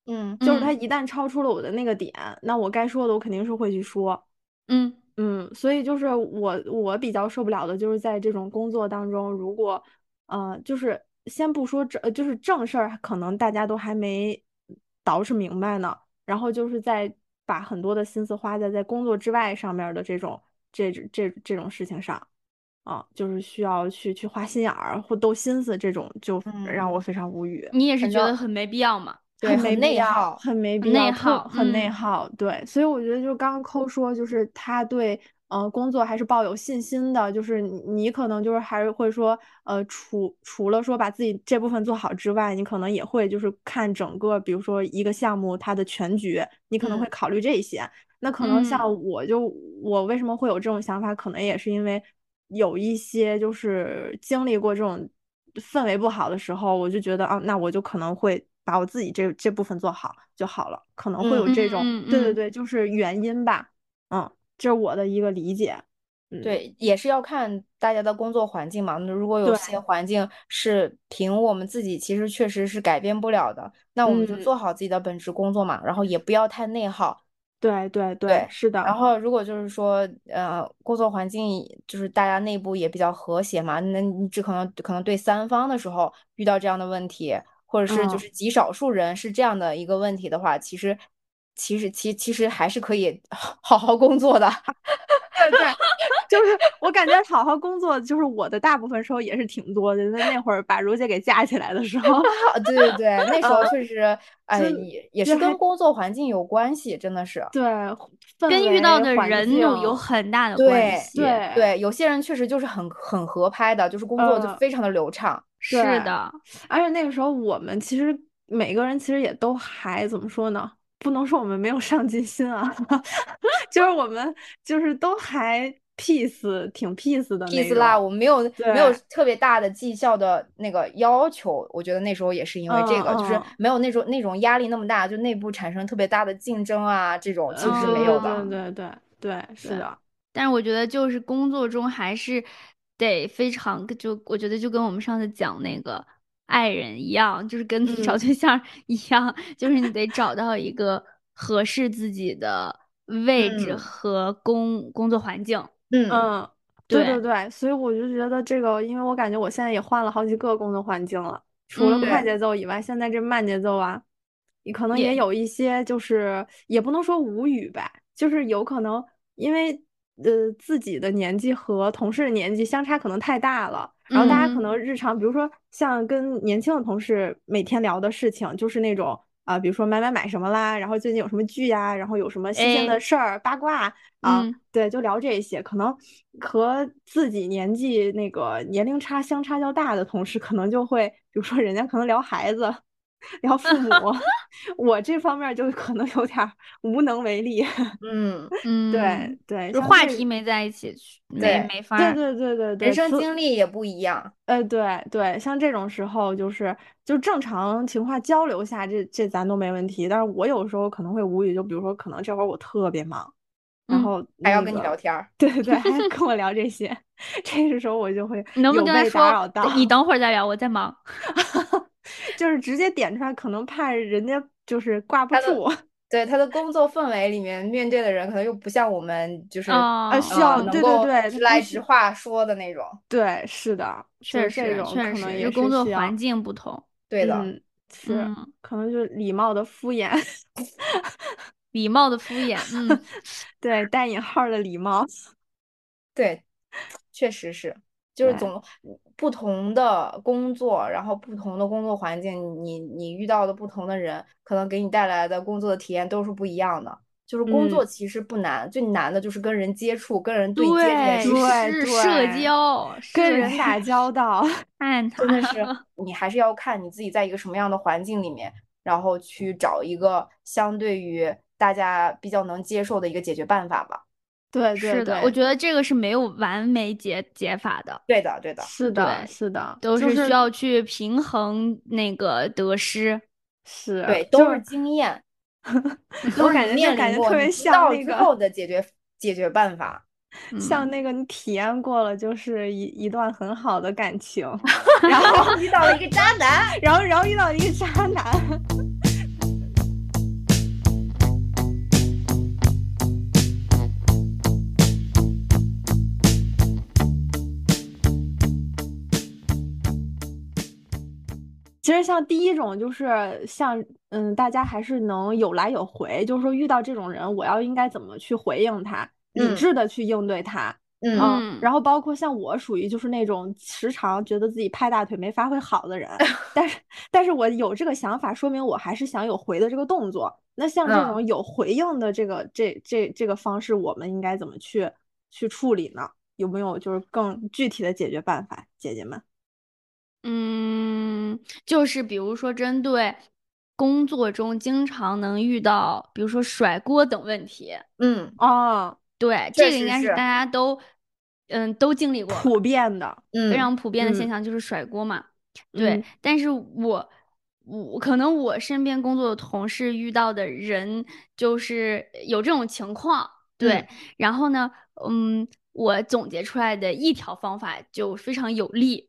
Speaker 1: 嗯
Speaker 2: 就是它
Speaker 3: 嗯
Speaker 2: 一旦超出了我的那个点，那我该说的我肯定是会去说。
Speaker 3: 嗯
Speaker 2: 嗯，所以就是我我比较受不了的就是在这种工作当中，如果呃，就是先不说正，呃就是正事儿，可能大家都还没捯饬明白呢？然后就是在把很多的心思花在在工作之外上面的这种这这这种事情上，啊，就是需要去去花心眼儿或斗心思，这种就让我非常无语。
Speaker 3: 你也是觉得很没必要嘛？
Speaker 1: 对，
Speaker 2: 很没
Speaker 1: 内
Speaker 2: 耗，很没必要，
Speaker 3: 内耗，
Speaker 2: 很内耗。对，所以我觉得就刚刚抠说，就是他对。呃，工作还是抱有信心的，就是你可能就是还是会说，呃，除除了说把自己这部分做好之外，你可能也会就是看整个，比如说一个项目它的全局，你可能会考虑这些。那可能像我就我为什么会有这种想法，可能也是因为有一些就是经历过这种氛围不好的时候，我就觉得啊，那我就可能会把我自己这这部分做好就好了，可能会有这种，对对对，就是原因吧，嗯。这是我的一个理解，
Speaker 1: 对，也是要看大家的工作环境嘛。那如果有些环境是凭我们自己，其实确实是改变不了的，那我们就做好自己的本职工作嘛，然后也不要太内耗。
Speaker 2: 对对
Speaker 1: 对，
Speaker 2: 是的。
Speaker 1: 然后如果就是说，呃，工作环境就是大家内部也比较和谐嘛，那你只可能可能对三方的时候遇到这样的问题，或者是就是极少数人是这样的一个问题的话，其实。其实，其其实还是可以 好好工作的。
Speaker 2: 对对，就是我感觉好好工作，就是我的大部分时候也是挺多的。那那会儿把如姐给架起来的时候，
Speaker 1: 对对对，那时候确实，哎，也也是跟工作环境有关系，真的是。
Speaker 2: 对，
Speaker 3: 跟遇到的人有有很大的关
Speaker 1: 系。对对，有些人确实就是很很合拍的，就是工作就非常的流畅。
Speaker 3: 是的，
Speaker 2: 而且那个时候我们其实每个人其实也都还怎么说呢？不能说我们没有上进心啊，就是我们就是都还 peace，挺 peace 的
Speaker 1: peace 啦。我们没有没有特别大的绩效的那个要求，我觉得那时候也是因为这个，就是没有那种那种压力那么大，就内部产生特别大的竞争啊，这种其实没有
Speaker 2: 的。对对对对，是的。
Speaker 3: 但是我觉得就是工作中还是得非常，就我觉得就跟我们上次讲那个。爱人一样，就是跟找对象一样，就是你得找到一个合适自己的位置和工工作环境。
Speaker 2: 嗯嗯，对对对，所以我就觉得这个，因为我感觉我现在也换了好几个工作环境了，除了快节奏以外，现在这慢节奏啊，你可能也有一些，就是也不能说无语吧，就是有可能因为。呃，自己的年纪和同事的年纪相差可能太大了，然后大家可能日常，比如说像跟年轻的同事每天聊的事情，就是那种啊，比如说买买买什么啦，然后最近有什么剧呀，然后有什么新鲜的事儿、八卦啊，对，就聊这些。可能和自己年纪那个年龄差相差较大的同事，可能就会，比如说人家可能聊孩子。聊父母，我这方面就可能有点无能为力。
Speaker 1: 嗯
Speaker 3: 嗯，
Speaker 2: 对对，
Speaker 3: 就话题没在一起，对没法。
Speaker 2: 对对对对对，
Speaker 1: 人生经历也不一样。
Speaker 2: 呃，对对，像这种时候，就是就正常情况交流下，这这咱都没问题。但是我有时候可能会无语，就比如说，可能这会儿我特别忙，然后
Speaker 1: 还要跟你聊天儿。
Speaker 2: 对对对，还要跟我 聊这些，这个时候我就会
Speaker 3: 能不能跟他
Speaker 2: 说，
Speaker 3: 你等会儿再聊，我在忙。
Speaker 2: 就是直接点出来，可能怕人家就是挂不住。
Speaker 1: 对他的工作氛围里面，面对的人可能又不像我们，就是
Speaker 2: 啊需要对对对
Speaker 1: 直来直话说的那种。
Speaker 2: 对，是的，
Speaker 3: 确
Speaker 2: 实这种可能也
Speaker 3: 工作环境不同。
Speaker 1: 对的，
Speaker 2: 是可能就是礼貌的敷衍，
Speaker 3: 礼貌的敷衍，嗯，
Speaker 2: 对，带引号的礼貌。
Speaker 1: 对，确实是。就是总不同的工作，然后不同的工作环境，你你遇到的不同的人，可能给你带来的工作的体验都是不一样的。就是工作其实不难，最难的就是跟人接触、跟人
Speaker 3: 对
Speaker 1: 接
Speaker 2: 对
Speaker 3: 对，社交，
Speaker 2: 跟人打交道，
Speaker 1: 真的是 你还是要看你自己在一个什么样的环境里面，然后去找一个相对于大家比较能接受的一个解决办法吧。
Speaker 2: 对，
Speaker 3: 是的，我觉得这个是没有完美解解法的。
Speaker 1: 对的，对的，
Speaker 2: 是的，是的，
Speaker 3: 都是需要去平衡那个得失。
Speaker 2: 是，
Speaker 1: 对，都是经验。
Speaker 2: 我感觉感觉特别像那个
Speaker 1: 后的解决解决办法，
Speaker 2: 像那个你体验过了，就是一一段很好的感情，然后
Speaker 1: 遇到了一个渣男，
Speaker 2: 然后然后遇到了一个渣男。其实像第一种就是像嗯，大家还是能有来有回，就是说遇到这种人，我要应该怎么去回应他，理智的去应对他。
Speaker 1: 嗯，
Speaker 2: 然后包括像我属于就是那种时常觉得自己拍大腿没发挥好的人，但是但是我有这个想法，说明我还是想有回的这个动作。那像这种有回应的这个这这这个方式，我们应该怎么去去处理呢？有没有就是更具体的解决办法，姐姐们？
Speaker 3: 嗯，就是比如说针对工作中经常能遇到，比如说甩锅等问题。
Speaker 1: 嗯，
Speaker 2: 哦，
Speaker 3: 对，这个应该是大家都嗯都经历过，
Speaker 2: 普遍的，
Speaker 3: 非常普遍的现象就是甩锅嘛。对，但是我我可能我身边工作的同事遇到的人就是有这种情况。对，然后呢，嗯，我总结出来的一条方法就非常有力。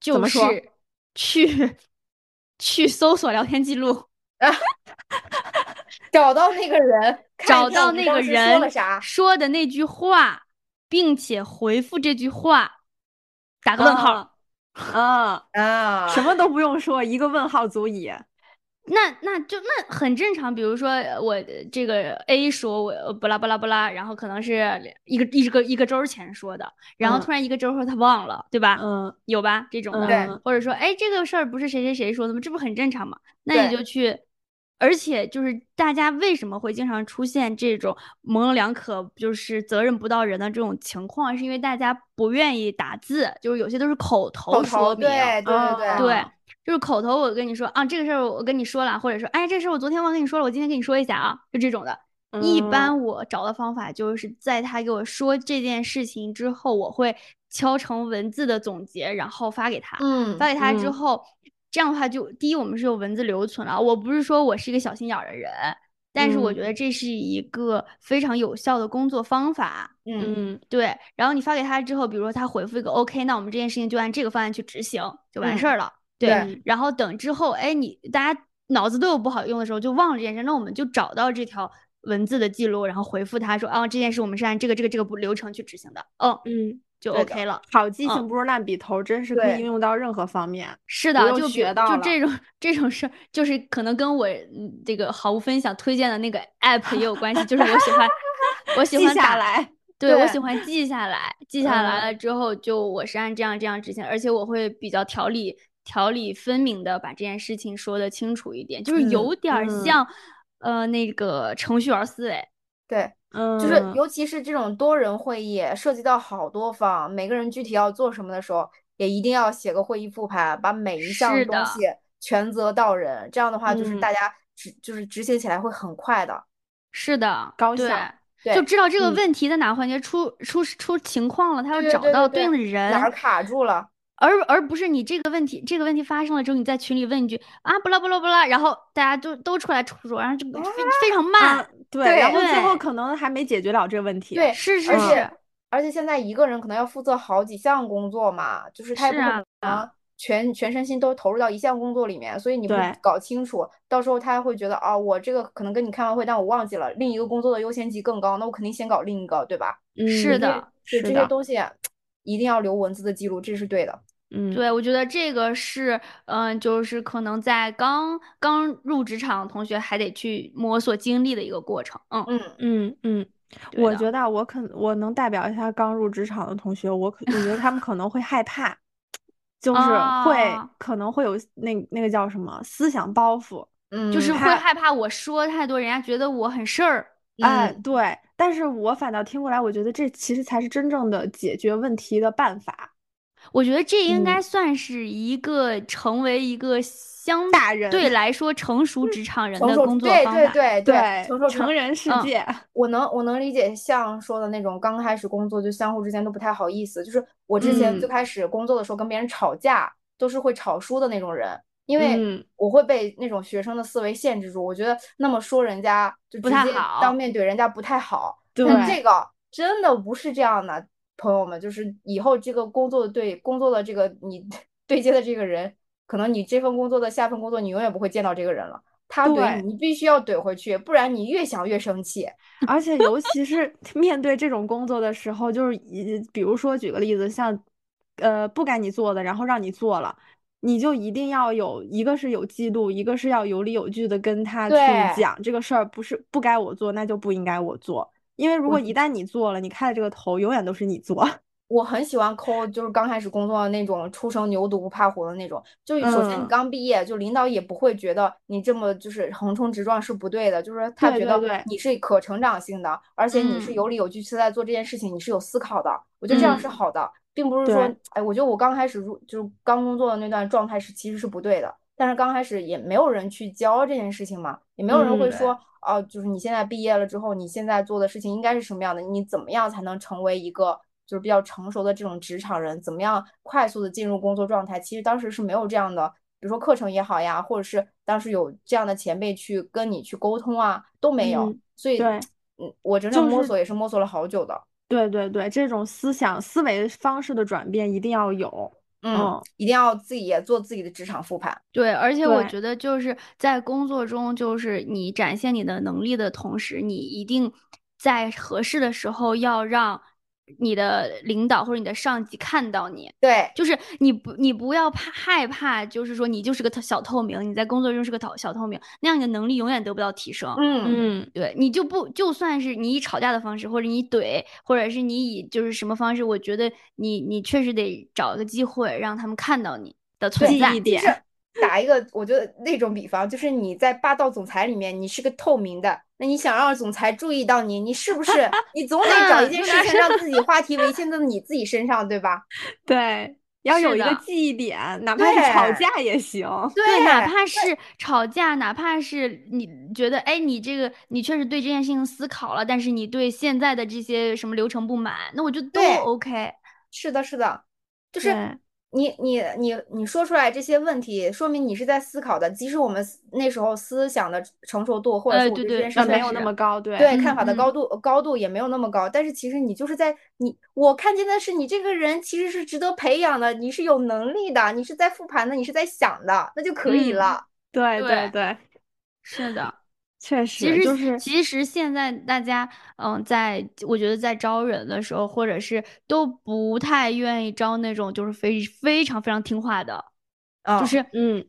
Speaker 3: 就是去 去搜索聊天记录，
Speaker 1: 找到那个人，
Speaker 3: 找到那个人
Speaker 1: 说了啥，
Speaker 3: 说的那句话，并且回复这句话，打个问号。
Speaker 2: 啊
Speaker 1: 啊，
Speaker 2: 什么都不用说，一个问号足矣。
Speaker 3: 那那就那很正常，比如说我这个 A 说我不拉不拉不拉，然后可能是一个一个一个周前说的，然后突然一个周后他忘了，对吧？
Speaker 2: 嗯，
Speaker 3: 有吧这种的，
Speaker 1: 对，
Speaker 3: 或者说哎这个事儿不是谁谁谁说的吗？这不很正常吗？那你就去，而且就是大家为什么会经常出现这种模棱两可，就是责任不到人的这种情况，是因为大家不愿意打字，就是有些都是口头说明，
Speaker 1: 对对对
Speaker 3: 对。就是口头，我跟你说啊，这个事儿我跟你说了，或者说，哎，这事儿我昨天忘跟你说了，我今天跟你说一下啊，就这种的。一般我找的方法就是在他给我说这件事情之后，我会敲成文字的总结，然后发给他。
Speaker 1: 嗯，
Speaker 3: 发给他之后，这样的话就第一，我们是有文字留存了。我不是说我是一个小心眼儿的人，但是我觉得这是一个非常有效的工作方法。
Speaker 2: 嗯，
Speaker 3: 对。然后你发给他之后，比如说他回复一个 OK，那我们这件事情就按这个方案去执行，就完事儿了。
Speaker 1: 对，
Speaker 3: 然后等之后，哎，你大家脑子都有不好用的时候，就忘了这件事。那我们就找到这条文字的记录，然后回复他说，啊，这件事我们是按这个这个这个流程去执行的。嗯
Speaker 2: 嗯，
Speaker 3: 就 OK 了。
Speaker 2: 好记性不如烂笔头，真是可以应用到任何方面。
Speaker 3: 是的，就
Speaker 2: 学到
Speaker 3: 就这种这种事儿，就是可能跟我这个毫无分享推荐的那个 app 也有关系。就是我喜欢，我喜欢
Speaker 2: 下来，
Speaker 3: 对我喜欢记下来，记下来了之后，就我是按这样这样执行，而且我会比较条理。条理分明的把这件事情说的清楚一点，就是有点像，呃，那个程序员思维。
Speaker 1: 对，
Speaker 2: 嗯，
Speaker 1: 就是尤其是这种多人会议，涉及到好多方，每个人具体要做什么的时候，也一定要写个会议复盘，把每一项东西全责到人。这样的话，就是大家执就是执行起来会很快的。
Speaker 3: 是的，
Speaker 2: 高效，
Speaker 3: 就知道这个问题在哪个环节出出出情况了，他要找到对应的人，
Speaker 1: 哪儿卡住了。
Speaker 3: 而而不是你这个问题，这个问题发生了之后，你在群里问一句啊，不啦不啦不啦，然后大家都都出来出说，然后就非非常慢，
Speaker 2: 对，然后最后可能还没解决了这个问题。
Speaker 1: 对，
Speaker 3: 是是
Speaker 1: 是，而且现在一个人可能要负责好几项工作嘛，就是他不可能全全身心都投入到一项工作里面，所以你不搞清楚，到时候他会觉得啊，我这个可能跟你开完会，但我忘记了另一个工作的优先级更高，那我肯定先搞另一个，对吧？
Speaker 3: 是的，
Speaker 1: 是这些东西一定要留文字的记录，这是对的。
Speaker 2: 嗯，
Speaker 3: 对，我觉得这个是，嗯，就是可能在刚刚入职场的同学还得去摸索经历的一个过程。
Speaker 1: 嗯
Speaker 2: 嗯嗯嗯，我觉得我可我能代表一下刚入职场的同学，我可我觉得他们可能会害怕，就是会可能会有那那个叫什么思想包袱，
Speaker 1: 嗯，
Speaker 3: 就是会害怕我说太多，人家觉得我很事儿。
Speaker 2: 哎，对，但是我反倒听过来，我觉得这其实才是真正的解决问题的办法。
Speaker 3: 我觉得这应该算是一个成为一个相
Speaker 2: 大人
Speaker 3: 对来说成熟职场人的工作
Speaker 1: 方法。对对对
Speaker 2: 对，
Speaker 1: 成熟
Speaker 2: 成人世界。
Speaker 1: 我能我能理解像说的那种刚开始工作就相互之间都不太好意思。就是我之前最开始工作的时候跟别人吵架都是会吵输的那种人，因为我会被那种学生的思维限制住。我觉得那么说人家就不太好当面怼人家不太好。但这个真的不是这样的。朋友们，就是以后这个工作的对工作的这个你 对接的这个人，可能你这份工作的下份工作，你永远不会见到这个人了。他怼你，必须要怼回去，不然你越想越生气。
Speaker 2: 而且尤其是面对这种工作的时候，就是比如说举个例子，像呃不该你做的，然后让你做了，你就一定要有一个是有记录，一个是要有理有据的跟他去讲这个事儿，不是不该我做，那就不应该我做。因为如果一旦你做了，你开的这个头永远都是你做。
Speaker 1: 我很喜欢抠，就是刚开始工作的那种初生牛犊不怕虎的那种。就首先你刚毕业，就领导也不会觉得你这么就是横冲直撞是不对的，就是他觉得你是可成长性的，而且你是有理有据是在做这件事情，你是有思考的。我觉得这样是好的，并不是说，哎，我觉得我刚开始入就是刚工作的那段状态是其实是不对的。但是刚开始也没有人去教这件事情嘛，也没有人会说，哦，就是你现在毕业了之后，你现在做的事情应该是什么样的？你怎么样才能成为一个？就是比较成熟的这种职场人，怎么样快速的进入工作状态？其实当时是没有这样的，比如说课程也好呀，或者是当时有这样的前辈去跟你去沟通啊，都没有。所以，嗯，我整整摸索也是摸索了好久的。
Speaker 2: 对对对，这种思想思维方式的转变一定要有，
Speaker 1: 嗯，一定要自己也做自己的职场复盘。
Speaker 3: 对，而且我觉得就是在工作中，就是你展现你的能力的同时，你一定在合适的时候要让。你的领导或者你的上级看到你，
Speaker 1: 对，
Speaker 3: 就是你不，你不要怕害怕，就是说你就是个小透明，你在工作中是个小小透明，那样你的能力永远得不到提升。
Speaker 1: 嗯
Speaker 2: 嗯，
Speaker 3: 对，你就不就算是你以吵架的方式，或者你怼，或者是你以就是什么方式，我觉得你你确实得找一个机会让他们看到你的存在
Speaker 2: 一点。
Speaker 1: 打一个，我觉得那种比方，就是你在霸道总裁里面，你是个透明的，那你想让总裁注意到你，你是不是？你总得找一件事情让自己话题为先在你自己身上，对吧？
Speaker 2: 对，要有一个记忆点，哪怕是吵架也行。
Speaker 1: 对，
Speaker 3: 哪怕是吵架，哪怕是你觉得，哎，你这个你确实对这件事情思考了，但是你对现在的这些什么流程不满，那我觉得都 OK。
Speaker 1: 是的，是的，就是。你你你你说出来这些问题，说明你是在思考的。即使我们那时候思想的成熟度，或者是我对这件事
Speaker 2: 没有那么高，
Speaker 1: 对
Speaker 2: 对
Speaker 1: 看法的高度高度也没有那么高。但是其实你就是在你我看见的是你这个人其实是值得培养的，你是有能力的，你是在复盘的，你是在想的，那就可以了。
Speaker 2: 对
Speaker 3: 对
Speaker 2: 对，
Speaker 3: 是的。
Speaker 2: 确实，其实就是
Speaker 3: 其实现在大家，嗯，在我觉得在招人的时候，或者是都不太愿意招那种就是非非常非常听话的，就是
Speaker 2: 嗯，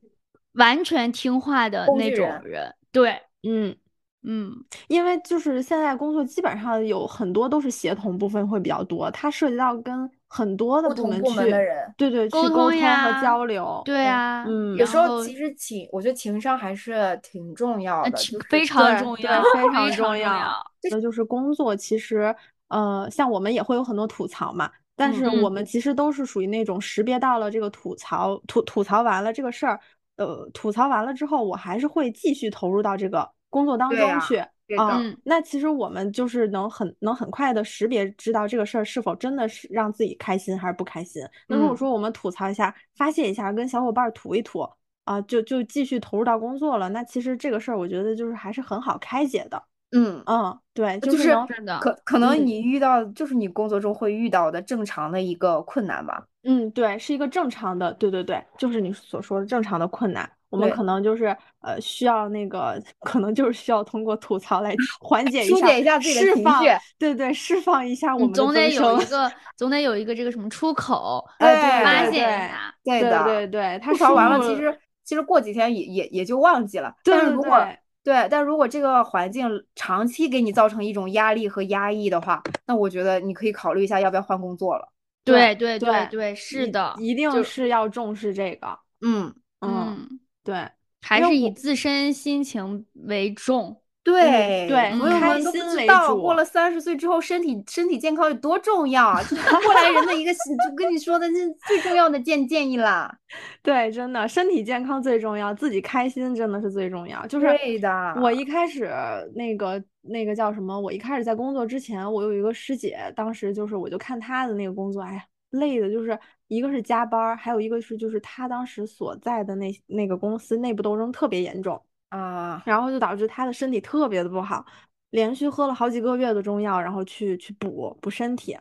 Speaker 3: 完全听话的那种人。对，
Speaker 2: 嗯。
Speaker 3: 嗯，
Speaker 2: 因为就是现在工作基本上有很多都是协同部分会比较多，它涉及到跟很多的
Speaker 1: 部
Speaker 2: 门
Speaker 1: 去
Speaker 2: 对对
Speaker 3: 沟
Speaker 2: 通
Speaker 3: 呀
Speaker 2: 和交流，
Speaker 3: 对啊，
Speaker 2: 嗯，
Speaker 1: 有时候其实情，我觉得情商还是挺重要的，
Speaker 3: 非常重要，
Speaker 2: 非
Speaker 3: 常
Speaker 2: 重
Speaker 3: 要。
Speaker 2: 那就是工作其实，呃，像我们也会有很多吐槽嘛，但是我们其实都是属于那种识别到了这个吐槽吐吐槽完了这个事儿，呃，吐槽完了之后，我还是会继续投入到这个工作当中去。啊，那其实我们就是能很能很快的识别知道这个事儿是否真的是让自己开心还是不开心。那如果说我们吐槽一下、发泄一下，跟小伙伴吐一吐啊，就就继续投入到工作了。那其实这个事儿，我觉得就是还是很好开解的。
Speaker 1: 嗯
Speaker 2: 嗯，对，
Speaker 1: 就
Speaker 2: 是
Speaker 1: 可可能你遇到就是你工作中会遇到的正常的一个困难吧。
Speaker 2: 嗯，对，是一个正常的，对对对，就是你所说的正常的困难。我们可能就是呃需要那个，可能就是需要通过吐槽来 缓解一下、
Speaker 1: 疏解一下自己的情绪，
Speaker 2: 对对，释放一下我们
Speaker 3: 总得有一个，总得有一个这个什么出口，
Speaker 1: 对，
Speaker 3: 发泄一
Speaker 1: 下，
Speaker 2: 对
Speaker 1: 的，
Speaker 2: 对对。
Speaker 1: 吐槽完了，其实其实过几天也也也就忘记了。但是如果对，但如果这个环境长期给你造成一种压力和压抑的话，那我觉得你可以考虑一下要不要换工作了。
Speaker 3: 对
Speaker 2: 对
Speaker 3: 对对，是的，
Speaker 2: 一定是要重视这个。
Speaker 1: 嗯
Speaker 2: 嗯。对，
Speaker 3: 还是以自身心情为重。
Speaker 1: 对
Speaker 2: 对，
Speaker 1: 朋友们都不知道，过了三十岁之后，身体身体健康有多重要，就是过来人的一个，就跟你说的那最重要的建建议啦。
Speaker 2: 对，真的，身体健康最重要，自己开心真的是最重要。就是
Speaker 1: 对的。
Speaker 2: 我一开始那个那个叫什么？我一开始在工作之前，我有一个师姐，当时就是我就看她的那个工作，哎呀。累的，就是一个是加班，还有一个是就是他当时所在的那那个公司内部斗争特别严重
Speaker 1: 啊，
Speaker 2: 然后就导致他的身体特别的不好，连续喝了好几个月的中药，然后去去补补身体，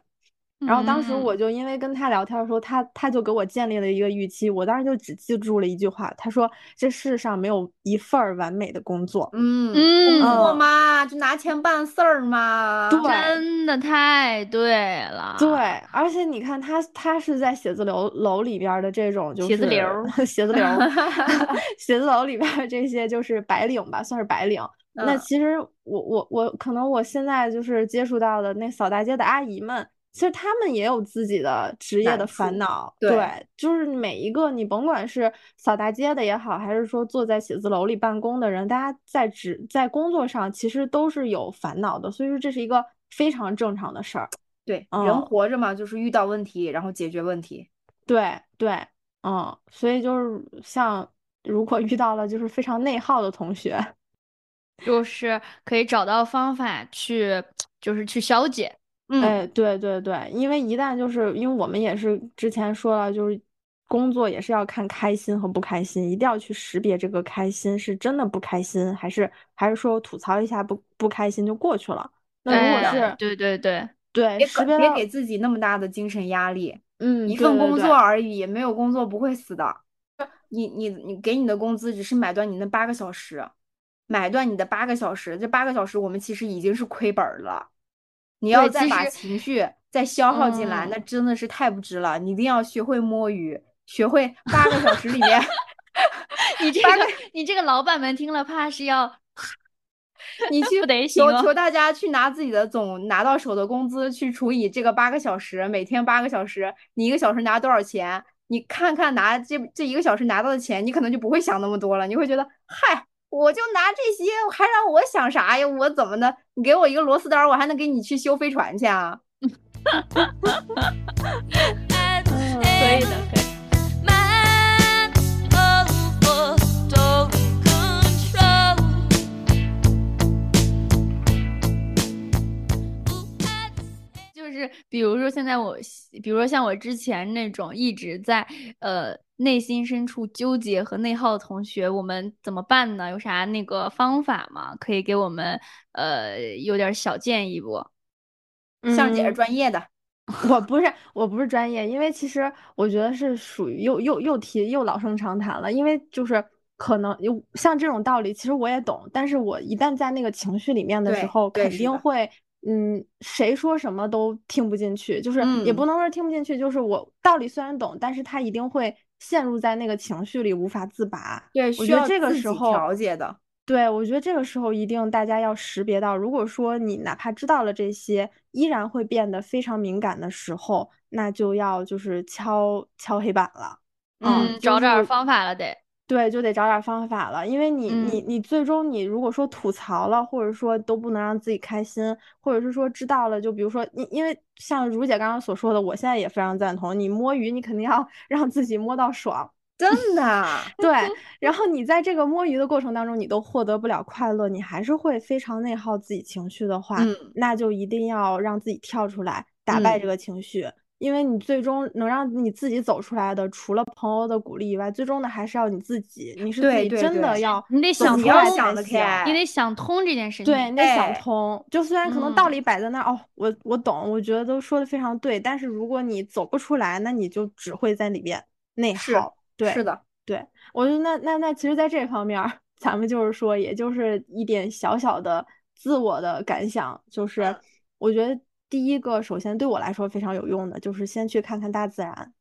Speaker 2: 然后当时我就因为跟他聊天的时候，他他就给我建立了一个预期，我当时就只记住了一句话，他说：“这世上没有一份儿完美的工作。”
Speaker 1: 嗯
Speaker 3: 嗯，
Speaker 1: 工作嘛，就拿钱办事儿嘛。
Speaker 2: 对，
Speaker 3: 真的太对了。
Speaker 2: 对，而且你看他，他是在写字楼楼里边的这种，就是
Speaker 3: 写字楼，
Speaker 2: 写字楼，写字楼里边的这些就是白领吧，算是白领。那其实我我我可能我现在就是接触到的那扫大街的阿姨们。其实他们也有自己的职业的烦恼，对，就是每一个你甭管是扫大街的也好，还是说坐在写字楼里办公的人，大家在职在工作上其实都是有烦恼的，所以说这是一个非常正常的事儿。
Speaker 1: 对，人活着嘛，就是遇到问题然后解决问题。
Speaker 2: 对对，嗯，所以就是像如果遇到了就是非常内耗的同学，
Speaker 3: 就是可以找到方法去，就是去消解。
Speaker 2: 哎，对对对，因为一旦就是因为我们也是之前说了，就是工作也是要看开心和不开心，一定要去识别这个开心是真的不开心，还是还是说吐槽一下不不开心就过去了。那如果是
Speaker 3: 对对对
Speaker 2: 对，别
Speaker 1: 别给自己那么大的精神压力。
Speaker 2: 嗯，
Speaker 1: 一份工作而已，没有工作不会死的。你你你给你的工资只是买断你那八个小时，买断你的八个小时，这八个小时我们其实已经是亏本了。你要再把情绪再消耗进来，那真的是太不值了。你一定要学会摸鱼，学会八个小时里面，
Speaker 3: 你这个你这个老板们听了怕是要，
Speaker 1: 你 去
Speaker 3: 得
Speaker 1: 求求大家去拿自己的总拿到手的工资去除以这个八个小时，每天八个小时，你一个小时拿多少钱？你看看拿这这一个小时拿到的钱，你可能就不会想那么多了，你会觉得嗨。我就拿这些，还让我想啥呀？我怎么的？你给我一个螺丝刀，我还能给你去修飞船去啊？
Speaker 3: 可以的，可以。就是比如说现在我，比如说像我之前那种一直在呃。内心深处纠结和内耗的同学，我们怎么办呢？有啥那个方法吗？可以给我们呃有点小建议不？
Speaker 1: 向姐是专业的，
Speaker 2: 我不是，我不是专业，因为其实我觉得是属于又又又提又老生常谈了，因为就是可能有像这种道理，其实我也懂，但是我一旦在那个情绪里面的时候，肯定会。嗯，谁说什么都听不进去，就是也不能说听不进去，就是我道理虽然懂，但是他一定会陷入在那个情绪里无法自拔。
Speaker 1: 对，
Speaker 2: 我觉得这个时候
Speaker 1: 调节的。
Speaker 2: 对，我觉得这个时候一定大家要识别到，如果说你哪怕知道了这些，依然会变得非常敏感的时候，那就要就是敲敲黑板了。
Speaker 3: 嗯，找点方法了得。
Speaker 2: 对，就得找点方法了，因为你你你最终你如果说吐槽了，或者说都不能让自己开心，或者是说知道了，就比如说你，因为像如姐刚刚所说的，我现在也非常赞同，你摸鱼你肯定要 让自己摸到爽，
Speaker 1: 真的。
Speaker 2: 对，然后你在这个摸鱼的过程当中，你都获得不了快乐，你还是会非常内耗自己情绪的话，那就一定要让自己跳出来，打败这个情绪。因为你最终能让你自己走出来的，除了朋友的鼓励以外，最终的还是要你自己。你是自己真的要，
Speaker 3: 你得想通，
Speaker 1: 你
Speaker 3: 得想通这件事情。
Speaker 2: 对，你得想通。就虽然可能道理摆在那儿，哦，我我懂，我觉得都说的非常对。但是如果你走不出来，那你就只会在里边内耗。对，
Speaker 1: 是的，
Speaker 2: 对。我觉得那那那，其实，在这方面，咱们就是说，也就是一点小小的自我的感想，就是我觉得。第一个，首先对我来说非常有用的，就是先去看看大自然。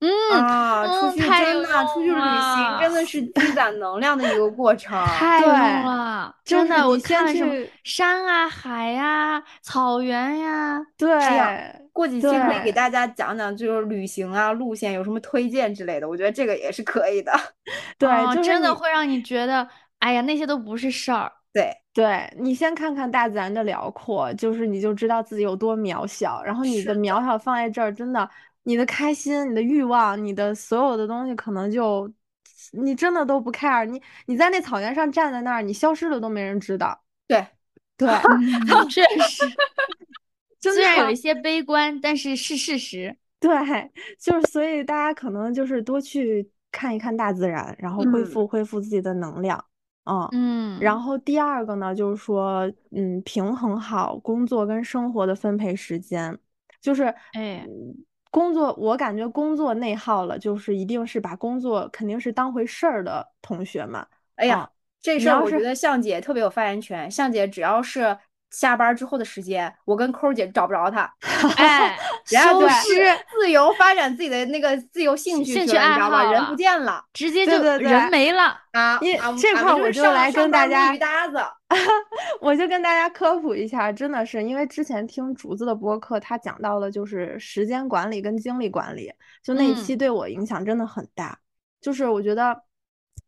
Speaker 3: 嗯
Speaker 1: 啊，出去真的出去旅行，真的是积攒能量的一个过程。
Speaker 3: 太棒了，真的，我
Speaker 2: 看
Speaker 3: 什么山啊、海呀、草原呀。
Speaker 2: 对，
Speaker 1: 过几期可以给大家讲讲，就是旅行啊路线有什么推荐之类的。我觉得这个也是可以的。
Speaker 2: 对，
Speaker 3: 真的会让你觉得，哎呀，那些都不是事儿。
Speaker 1: 对。
Speaker 2: 对你先看看大自然的辽阔，就是你就知道自己有多渺小。然后你的渺小放在这儿，真的，你的开心、你的欲望、你的所有的东西，可能就你真的都不 care。你你在那草原上站在那儿，你消失了都没人知道。
Speaker 1: 对
Speaker 2: 对，
Speaker 3: 确实，虽然有一些悲观，但是是事实。
Speaker 2: 对，就是所以大家可能就是多去看一看大自然，然后恢复恢复自己的能量。嗯
Speaker 3: 嗯，
Speaker 2: 然后第二个呢，就是说，嗯，平衡好工作跟生活的分配时间。就是
Speaker 3: 哎，
Speaker 2: 工作我感觉工作内耗了，就是一定是把工作肯定是当回事儿的同学们。
Speaker 1: 哎呀，这事儿我觉得向姐特别有发言权。向姐只要是。下班之后的时间，我跟抠姐找不着他，
Speaker 3: 哎，
Speaker 1: 消
Speaker 3: 失，
Speaker 1: 自由发展自己的那个自由兴趣，
Speaker 3: 兴趣爱好，
Speaker 1: 人不见了，
Speaker 3: 直接就人没了。
Speaker 1: 啊！
Speaker 2: 这块我就来跟大家，
Speaker 1: 搭子，
Speaker 2: 我就跟大家科普一下，真的是因为之前听竹子的播客，他讲到了就是时间管理跟精力管理，就那一期对我影响真的很大，就是我觉得。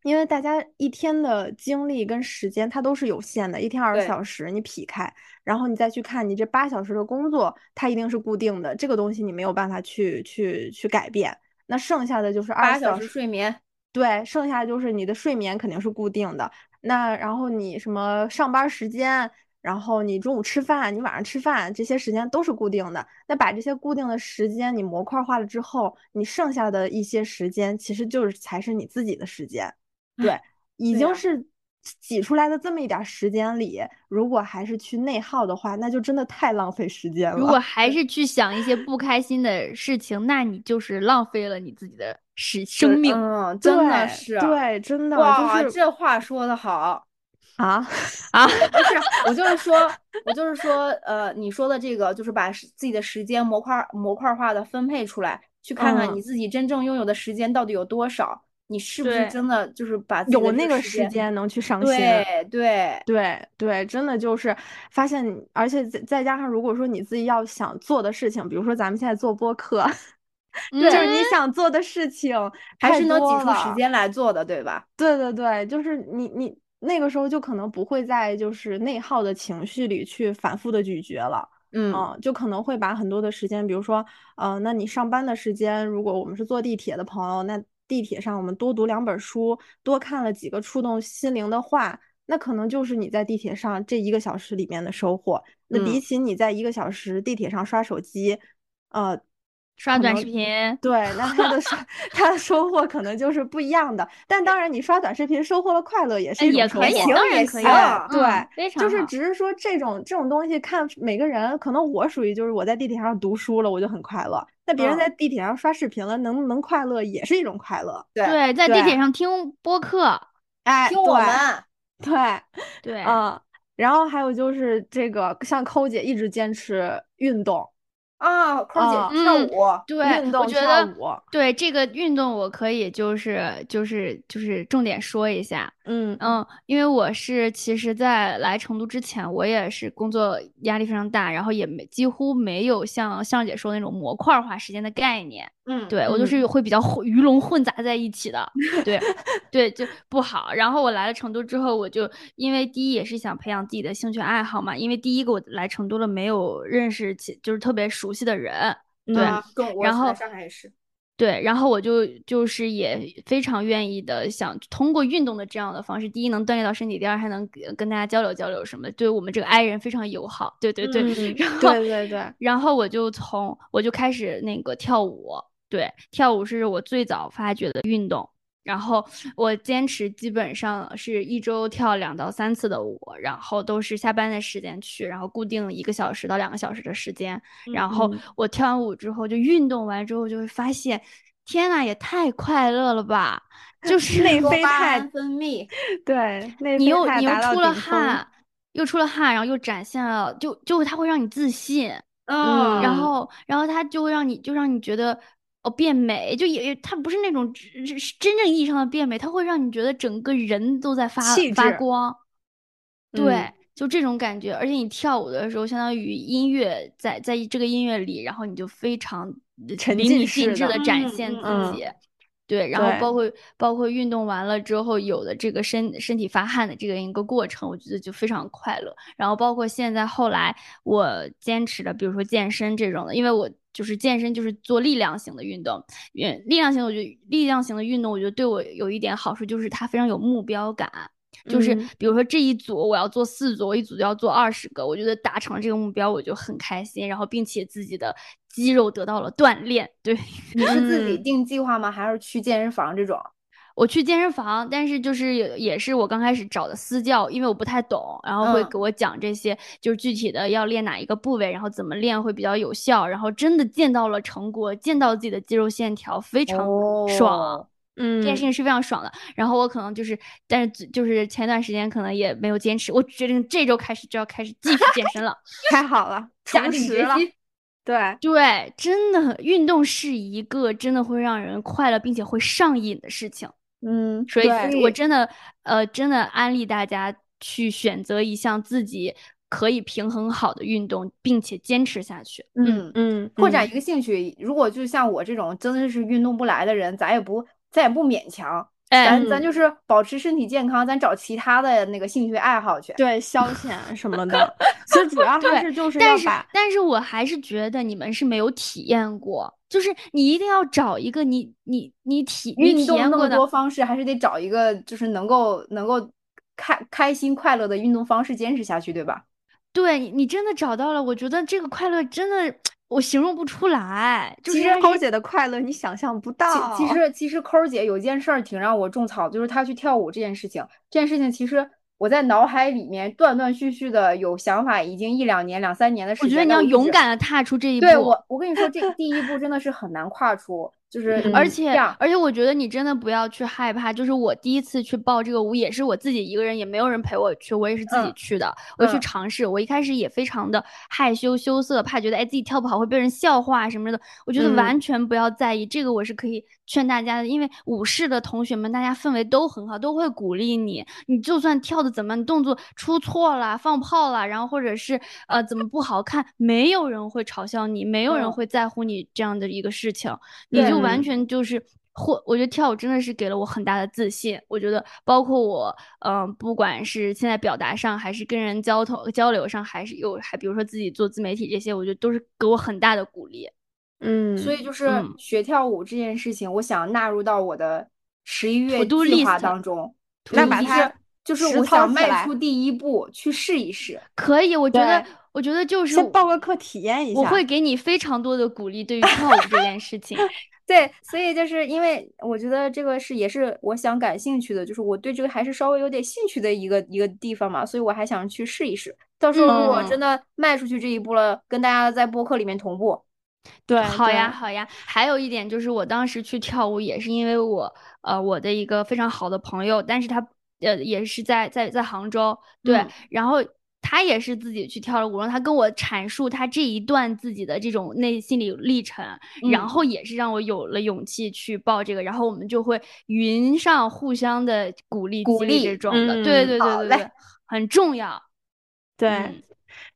Speaker 2: 因为大家一天的精力跟时间，它都是有限的，一天二十小时，你劈开，然后你再去看你这八小时的工作，它一定是固定的，这个东西你没有办法去去去改变。那剩下的就是二十小
Speaker 1: 时睡眠，
Speaker 2: 对，剩下就是你的睡眠肯定是固定的。那然后你什么上班时间，然后你中午吃饭，你晚上吃饭，这些时间都是固定的。那把这些固定的时间你模块化了之后，你剩下的一些时间，其实就是才是你自己的时间。对，已经是挤出来的这么一点时间里，如果还是去内耗的话，那就真的太浪费时间了。
Speaker 3: 如果还是去想一些不开心的事情，那你就是浪费了你自己的时生命。
Speaker 1: 嗯，真的是，
Speaker 2: 对，真的。
Speaker 1: 哇，这话说的好
Speaker 2: 啊
Speaker 3: 啊！
Speaker 1: 不是，我就是说，我就是说，呃，你说的这个，就是把自己的时间模块模块化的分配出来，去看看你自己真正拥有的时间到底有多少。你是不是真的就是把
Speaker 2: 有那个时间能去上
Speaker 1: 心？对对
Speaker 2: 对对，真的就是发现，而且再再加上，如果说你自己要想做的事情，比如说咱们现在做播客，就是你想做的事情，
Speaker 1: 还是能挤出时间来做的，对吧？
Speaker 2: 对对对，就是你你那个时候就可能不会在就是内耗的情绪里去反复的咀嚼了，
Speaker 1: 嗯，
Speaker 2: 就可能会把很多的时间，比如说，呃，那你上班的时间，如果我们是坐地铁的朋友，那。地铁上，我们多读两本书，多看了几个触动心灵的话，那可能就是你在地铁上这一个小时里面的收获。那比起你在一个小时地铁上刷手机，呃。
Speaker 3: 刷短视频，
Speaker 2: 对，那他的收他 的收获可能就是不一样的。但当然，你刷短视频收获了快乐也是一种收获，
Speaker 3: 当然可以。
Speaker 2: 对，就是只是说这种这种东西，看每个人。可能我属于就是我在地铁上读书了，我就很快乐。那别人在地铁上刷视频了，能不能快乐也是一种快乐。
Speaker 1: 对，
Speaker 3: 在地铁上听播客，
Speaker 2: 哎，
Speaker 1: 听我们，
Speaker 2: 对
Speaker 3: 对，
Speaker 2: 嗯。然后还有就是这个，像抠姐一直坚持运动。
Speaker 1: 啊，空姐跳舞，
Speaker 3: 对，我觉得对这个运动我可以就是就是就是重点说一下，
Speaker 2: 嗯
Speaker 3: 嗯，因为我是其实，在来成都之前，我也是工作压力非常大，然后也没几乎没有像向姐说那种模块化时间的概念，
Speaker 1: 嗯，
Speaker 3: 对我就是会比较混鱼龙混杂在一起的，对对就不好。然后我来了成都之后，我就因为第一也是想培养自己的兴趣爱好嘛，因为第一个我来成都了没有认识起就是特别熟。悉的人，对，然后
Speaker 1: 上海也是，
Speaker 3: 对，然后我就就是也非常愿意的想通过运动的这样的方式，第一能锻炼到身体，第二还能跟大家交流交流什么，对我们这个 i 人非常友好，对对对，然后
Speaker 2: 对对对，
Speaker 3: 然后我就从我就开始那个跳舞，对，跳舞是我最早发掘的运动。然后我坚持基本上是一周跳两到三次的舞，然后都是下班的时间去，然后固定一个小时到两个小时的时间。然后我跳完舞之后，就运动完之后就会发现，天呐，也太快乐了吧！就 是
Speaker 2: 内啡肽
Speaker 1: 分泌，
Speaker 2: 对，
Speaker 3: 你又你又出了汗，又出了汗，然后又展现了，就就它会让你自信，
Speaker 1: 嗯，
Speaker 3: 然后然后它就会让你就让你觉得。哦，变美就也它不是那种真真正意义上的变美，它会让你觉得整个人都在发发光，对，就这种感觉。而且你跳舞的时候，相当于音乐在在这个音乐里，然后你就非常
Speaker 2: 沉
Speaker 3: 浸
Speaker 2: 式
Speaker 3: 的展现自己。对，然后包括包括运动完了之后有的这个身身体发汗的这个一个过程，我觉得就非常快乐。然后包括现在后来我坚持的，比如说健身这种的，因为我。就是健身，就是做力量型的运动。运力量型，我觉得力量型的运动，我觉得对我有一点好处，就是它非常有目标感。就是比如说这一组我要做四组，我一组就要做二十个，我觉得达成这个目标我就很开心。然后并且自己的肌肉得到了锻炼。对，
Speaker 1: 你是自己定计划吗？还是去健身房这种？
Speaker 3: 我去健身房，但是就是也也是我刚开始找的私教，因为我不太懂，然后会给我讲这些，就是具体的要练哪一个部位，然后怎么练会比较有效，然后真的见到了成果，见到自己的肌肉线条，非常爽，嗯，这件事情是非常爽的。然后我可能就是，但是就是前段时间可能也没有坚持，我决定这周开始就要开始继续健身了，
Speaker 2: 太好了，
Speaker 1: 下定决心。
Speaker 2: 对
Speaker 3: 对，真的，运动是一个真的会让人快乐并且会上瘾的事情。
Speaker 2: 嗯，
Speaker 3: 所以我真的，呃，真的安利大家去选择一项自己可以平衡好的运动，并且坚持下去。
Speaker 2: 嗯嗯，
Speaker 1: 扩展一个兴趣。如果就像我这种真的是运动不来的人，咱也不，咱也不勉强。咱咱就是保持身体健康，咱找其他的那个兴趣爱好去，
Speaker 2: 对消遣 什么的。其实主要还是就是
Speaker 3: 但是但是我还是觉得你们是没有体验过，就是你一定要找一个你你你体
Speaker 1: 运动那么多方式，还是得找一个就是能够能够开开心快乐的运动方式坚持下去，对吧？
Speaker 3: 对你真的找到了，我觉得这个快乐真的。我形容不出来，
Speaker 2: 其实抠姐的快乐你想象不到。
Speaker 1: 其实其实抠姐有件事儿挺让我种草，就是她去跳舞这件事情。这件事情其实我在脑海里面断断续续的有想法，已经一两年、两三年的时间。
Speaker 3: 我觉得你要勇敢的踏出这一步。
Speaker 1: 对我，我跟你说，这 第一步真的是很难跨出。就是，
Speaker 3: 而且而且，我觉得你真的不要去害怕。就是我第一次去报这个舞，也是我自己一个人，也没有人陪我去，我也是自己去的。我去尝试，我一开始也非常的害羞羞涩，怕觉得哎自己跳不好会被人笑话什么的。我觉得完全不要在意，这个我是可以劝大家的，因为舞室的同学们大家氛围都很好，都会鼓励你。你就算跳的怎么，你动作出错了、放炮了，然后或者是呃怎么不好看，没有人会嘲笑你，没有人会在乎你这样的一个事情，你就。完全就是或，我觉得跳舞真的是给了我很大的自信。我觉得包括我，嗯，不管是现在表达上，还是跟人交通交流上，还是有还比如说自己做自媒体这些，我觉得都是给我很大的鼓励。
Speaker 2: 嗯，
Speaker 1: 所以就是学跳舞这件事情，我想纳入到我的十一月计划当中。
Speaker 2: 那把它
Speaker 1: 就是我想迈出第一步去试一试。
Speaker 3: 可以，我觉得我觉得就是
Speaker 2: 先报个课体验一下。
Speaker 3: 我会给你非常多的鼓励，对于跳舞这件事情。
Speaker 1: 对，所以就是因为我觉得这个是也是我想感兴趣的，就是我对这个还是稍微有点兴趣的一个一个地方嘛，所以我还想去试一试。到时候如果真的迈出去这一步了，跟大家在播客里面同步。
Speaker 2: 对，
Speaker 3: 好呀，好呀。还有一点就是，我当时去跳舞也是因为我呃我的一个非常好的朋友，但是他呃也是在在在杭州，对，然后。他也是自己去跳了舞，然后他跟我阐述他这一段自己的这种内心理历程，然后也是让我有了勇气去报这个，然后我们就会云上互相的鼓励、
Speaker 1: 鼓励
Speaker 3: 这种的，对对对对对，很重要。
Speaker 2: 对，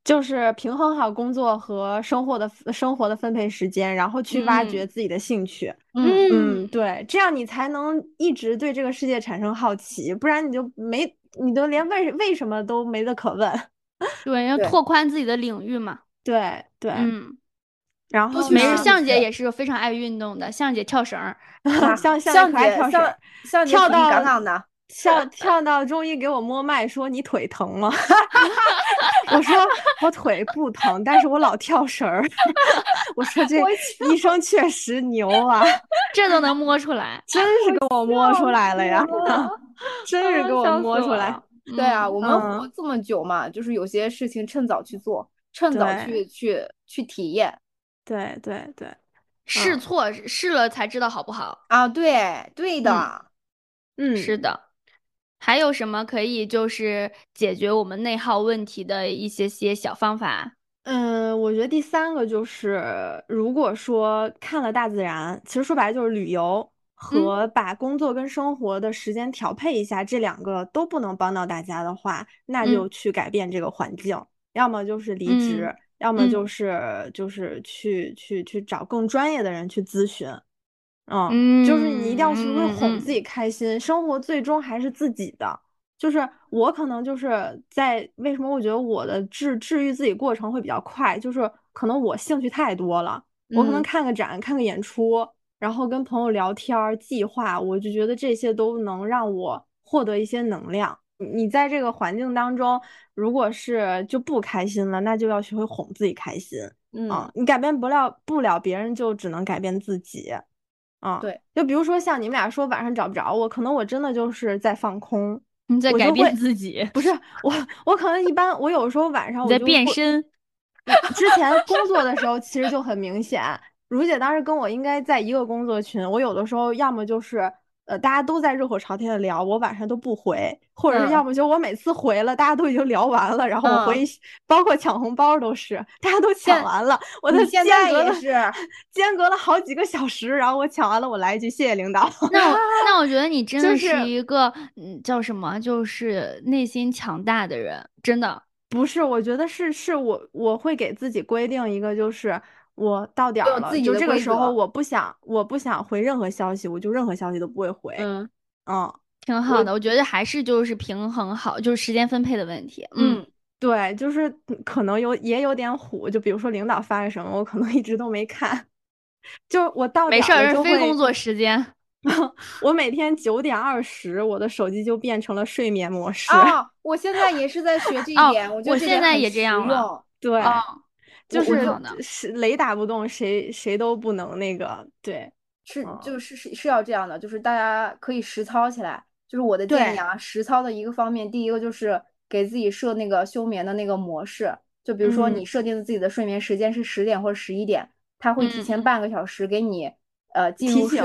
Speaker 2: 就是平衡好工作和生活的生活的分配时间，然后去挖掘自己的兴趣。
Speaker 3: 嗯
Speaker 2: 嗯，对，这样你才能一直对这个世界产生好奇，不然你就没，你都连为为什么都没得可问。
Speaker 3: 对，要拓宽自己的领域嘛。
Speaker 2: 对对，
Speaker 3: 嗯。
Speaker 2: 然后，
Speaker 3: 没事，向姐也是非常爱运动的。向姐跳绳儿，
Speaker 2: 向
Speaker 1: 向
Speaker 2: 姐跳绳，
Speaker 1: 跳
Speaker 2: 到
Speaker 1: 杠杠的，
Speaker 2: 跳跳到中医给我摸脉，说你腿疼吗？我说我腿不疼，但是我老跳绳儿。我说这医生确实牛啊，
Speaker 3: 这都能摸出来，
Speaker 2: 真是给我摸出来了呀，真是给我摸出来。
Speaker 1: 对啊，我们活这么久嘛，就是有些事情趁早去做，趁早去去去体验。
Speaker 2: 对对对，
Speaker 3: 试错试了才知道好不好
Speaker 1: 啊？对对的，
Speaker 2: 嗯，
Speaker 3: 是的。还有什么可以就是解决我们内耗问题的一些些小方法？
Speaker 2: 嗯，我觉得第三个就是，如果说看了大自然，其实说白了就是旅游。和把工作跟生活的时间调配一下，这两个都不能帮到大家的话，那就去改变这个环境，要么就是离职，要么就是就是去去去找更专业的人去咨询。嗯，就是你一定要学会哄自己开心，生活最终还是自己的。就是我可能就是在为什么我觉得我的治治愈自己过程会比较快，就是可能我兴趣太多了，我可能看个展，看个演出。然后跟朋友聊天计划，我就觉得这些都能让我获得一些能量。你在这个环境当中，如果是就不开心了，那就要学会哄自己开心。嗯，你改变不了不了别人，就只能改变自己。啊，
Speaker 1: 对，
Speaker 2: 就比如说像你们俩说晚上找不着我，可能我真的就是在放空，
Speaker 3: 你在改变自己。
Speaker 2: 不是我，我可能一般，我有时候晚上我
Speaker 3: 在变身。
Speaker 2: 之前工作的时候其实就很明显，如姐当时跟我应该在一个工作群，我有的时候要么就是。呃，大家都在热火朝天的聊，我晚上都不回，或者是要么就我每次回了，大家都已经聊完了，然后我回，包括抢红包都是，大家都抢完了，我的间隔了
Speaker 1: 是
Speaker 2: 间隔了好几个小时，然后我抢完了，我来一句谢谢领导。
Speaker 3: 那我 那我觉得你真的是一个嗯叫什么，就是内心强大的人，真的
Speaker 2: 不是，我觉得是是我我会给自己规定一个就是。我到点了，就这个时候，我不想，我不想回任何消息，我就任何消息都不会回。
Speaker 1: 嗯
Speaker 2: 嗯，
Speaker 3: 挺好的，我觉得还是就是平衡好，就是时间分配的问题。
Speaker 2: 嗯，对，就是可能有也有点虎，就比如说领导发个什么，我可能一直都没看。就我到点
Speaker 3: 没事儿，非工作时间。
Speaker 2: 我每天九点二十，我的手机就变成了睡眠模式。
Speaker 1: 啊，我现在也是在学这一点，我
Speaker 3: 我现在也这样
Speaker 1: 了。
Speaker 2: 对。就是
Speaker 1: 是
Speaker 2: 雷打不动，谁谁都不能那个。对，
Speaker 1: 是就是是是要这样的，就是大家可以实操起来。就是我的建议啊，实操的一个方面，第一个就是给自己设那个休眠的那个模式。就比如说你设定的自己的睡眠时间是十点或者十一点，它会提前半个小时给你呃进入睡。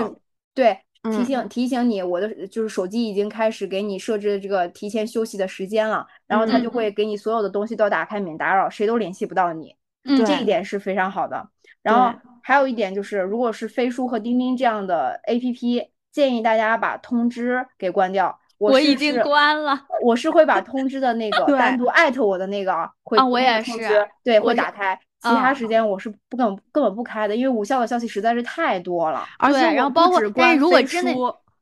Speaker 1: 对，提醒提醒你，我的就是手机已经开始给你设置这个提前休息的时间了，然后它就会给你所有的东西都打开免打扰，谁都联系不到你。
Speaker 2: 嗯，
Speaker 1: 这一点是非常好的。然后还有一点就是，如果是飞书和钉钉这样的 A P P，建议大家把通知给关掉。
Speaker 3: 我已经关了。
Speaker 1: 我是会把通知的那 个单独艾特我的那个会
Speaker 3: 啊，我也是，
Speaker 1: 对，会打开。其他时间我是不根本根本不开的，因为无效的消息实在是太多了。
Speaker 2: 而且，
Speaker 3: 然后包括但是如果真的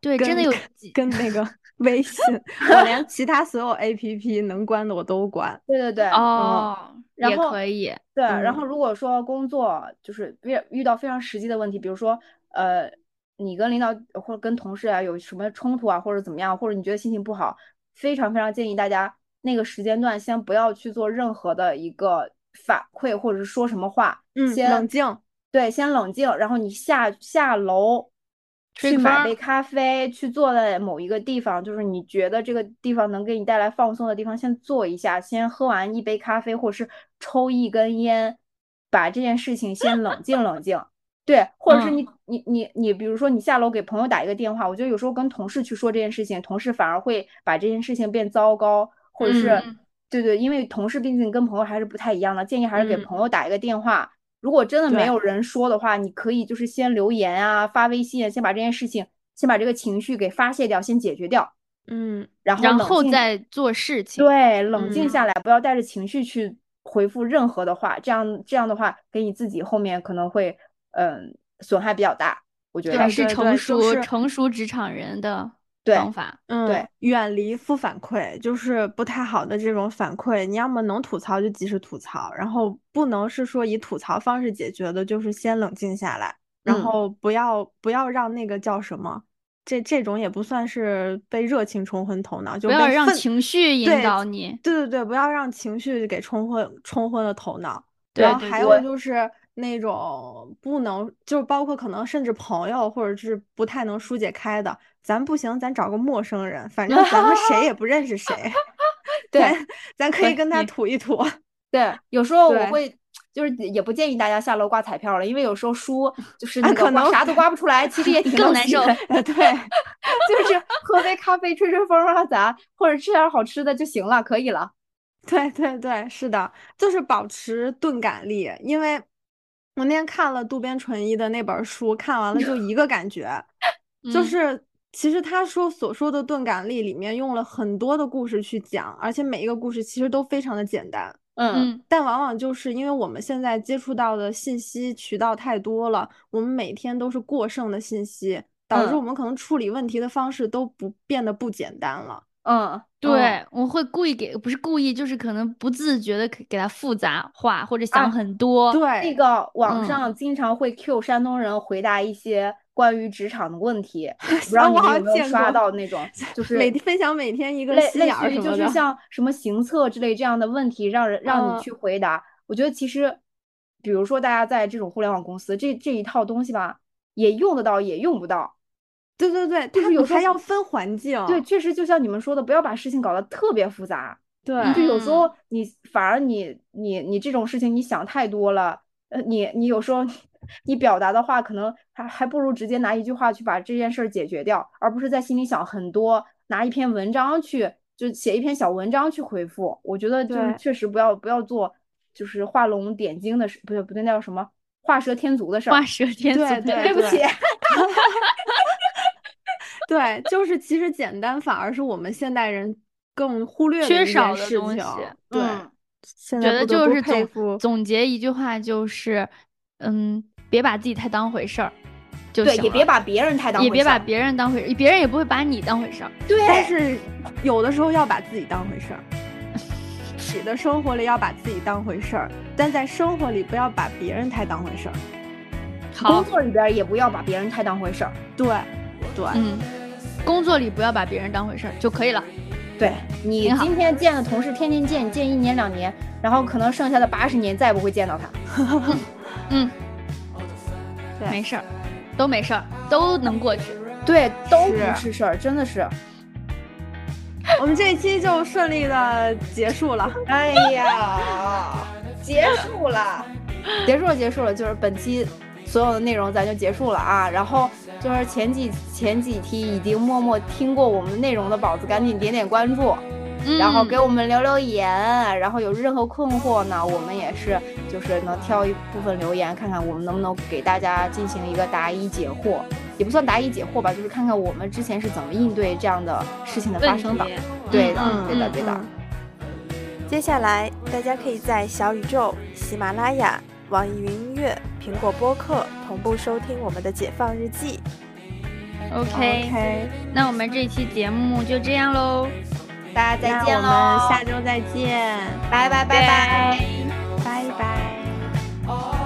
Speaker 3: 对真的有
Speaker 2: 跟那个微信，我连其他所有 A P P 能关的我都关。
Speaker 1: 对对对，
Speaker 3: 哦。
Speaker 1: 也
Speaker 3: 可以，
Speaker 1: 对。然后如果说工作就是遇遇到非常实际的问题，比如说呃，你跟领导或者跟同事啊有什么冲突啊，或者怎么样，或者你觉得心情不好，非常非常建议大家那个时间段先不要去做任何的一个反馈或者是说什么话，
Speaker 2: 嗯，
Speaker 1: 先
Speaker 2: 冷静，
Speaker 1: 对，先冷静，然后你下下楼。去买杯咖啡，去坐在某一个地方，就是你觉得这个地方能给你带来放松的地方，先坐一下，先喝完一杯咖啡，或者是抽一根烟，把这件事情先冷静冷静。对，或者是你你你你，比如说你下楼给朋友打一个电话，我觉得有时候跟同事去说这件事情，同事反而会把这件事情变糟糕，或者是对对，因为同事毕竟跟朋友还是不太一样的，建议还是给朋友打一个电话。如果真的没有人说的话，你可以就是先留言啊，发微信，先把这件事情，先把这个情绪给发泄掉，先解决掉。
Speaker 2: 嗯，
Speaker 1: 然后
Speaker 3: 然后再做事情。
Speaker 1: 对，冷静下来，不要带着情绪去回复任何的话，这样这样的话，给你自己后面可能会嗯损害比较大。我觉得
Speaker 3: 是成熟成熟职场人的。方法，
Speaker 2: 嗯，
Speaker 1: 对，
Speaker 2: 远离负反馈，就是不太好的这种反馈。你要么能吐槽就及时吐槽，然后不能是说以吐槽方式解决的，就是先冷静下来，然后不要不要让那个叫什么，这这种也不算是被热情冲昏头脑，就
Speaker 3: 不要让情绪引导你。
Speaker 2: 对对对，不要让情绪给冲昏冲昏了头脑。
Speaker 3: 然
Speaker 2: 后还有就是那种不能，就包括可能甚至朋友或者是不太能疏解开的。咱不行，咱找个陌生人，反正咱们谁也不认识谁。
Speaker 1: 对，
Speaker 2: 咱可以跟他吐一吐。
Speaker 1: 对，有时候我会，就是也不建议大家下楼刮彩票了，因为有时候输 就是那个刮啥都刮不出来，其实也挺
Speaker 3: 更难受。
Speaker 1: 对，就是喝杯咖啡吹吹风啊，咱或者吃点好吃的就行了，可以了。
Speaker 2: 对对对，是的，就是保持钝感力。因为我那天看了渡边淳一的那本书，看完了就一个感觉，就是。其实他说所说的钝感力里面用了很多的故事去讲，而且每一个故事其实都非常的简单。
Speaker 1: 嗯，
Speaker 2: 但往往就是因为我们现在接触到的信息渠道太多了，我们每天都是过剩的信息，导致我们可能处理问题的方式都不变得不简单了。
Speaker 1: 嗯，
Speaker 3: 对，我会故意给，不是故意，就是可能不自觉的给他复杂化或者想很多。
Speaker 2: 对，
Speaker 1: 那个网上经常会 Q 山东人回答一些。关于职场的问题，不知道你有没有刷到那种，就是
Speaker 2: 每分享每天一个
Speaker 1: 类类
Speaker 2: 似
Speaker 1: 于就是像什么行测之类这样的问题，让人让你去回答。我觉得其实，比如说大家在这种互联网公司，这这一套东西吧，也用得到，也用不到。
Speaker 2: 对对对，
Speaker 1: 就是有时候
Speaker 2: 还要分环境。
Speaker 1: 对，确实就像你们说的，不要把事情搞得特别复杂。
Speaker 2: 对，
Speaker 1: 就有时候你反而你你你这种事情你想太多了，呃，你你有时候你表达的话可能还还不如直接拿一句话去把这件事儿解决掉，而不是在心里想很多，拿一篇文章去就写一篇小文章去回复。我觉得就是确实不要不要做就是画龙点睛的事，不对不对，那叫什么画蛇添足的事儿。
Speaker 3: 画蛇添足，
Speaker 2: 对
Speaker 1: 对不起。
Speaker 2: 对，就是其实简单反而是我们现代人更忽略
Speaker 3: 缺少
Speaker 2: 的
Speaker 3: 东西。
Speaker 2: 对，
Speaker 3: 觉得就是总总结一句话就是，嗯，别把自己太当回事儿，就
Speaker 1: 对，也别把别人太当回事，
Speaker 3: 也别把别人当回事，别人也不会把你当回事儿。
Speaker 1: 对，
Speaker 2: 但是有的时候要把自己当回事儿，你的生活里要把自己当回事儿，但在生活里不要把别人太当回事儿。
Speaker 1: 工作里边也不要把别人太当回事儿。
Speaker 2: 对，对，
Speaker 3: 嗯。工作里不要把别人当回事儿就可以了。
Speaker 1: 对你今天见的同事，天天见，见一年两年，然后可能剩下的八十年再也不会见到他。
Speaker 3: 嗯，没事儿，都没事儿，都能过去。
Speaker 1: 对，都不是事儿，真的是。
Speaker 2: 我们这一期就顺利的结束了。
Speaker 1: 哎呀，结束了，结束了，结束了，就是本期所有的内容咱就结束了啊，然后。就是前几前几期已经默默听过我们内容的宝子，赶紧点点关注，然后给我们留留言，然后有任何困惑呢，我们也是就是能挑一部分留言，看看我们能不能给大家进行一个答疑解惑，也不算答疑解惑吧，就是看看我们之前是怎么应对这样的事情的发生的。对的，对的，对的。
Speaker 4: 接下来大家可以在小宇宙、喜马拉雅。网易云音乐、苹果播客同步收听我们的《解放日记》。
Speaker 3: OK，那我们这期节目就这样喽，
Speaker 1: 大家再见
Speaker 2: 喽！我们下周再见，
Speaker 1: 拜拜拜拜拜拜。哦。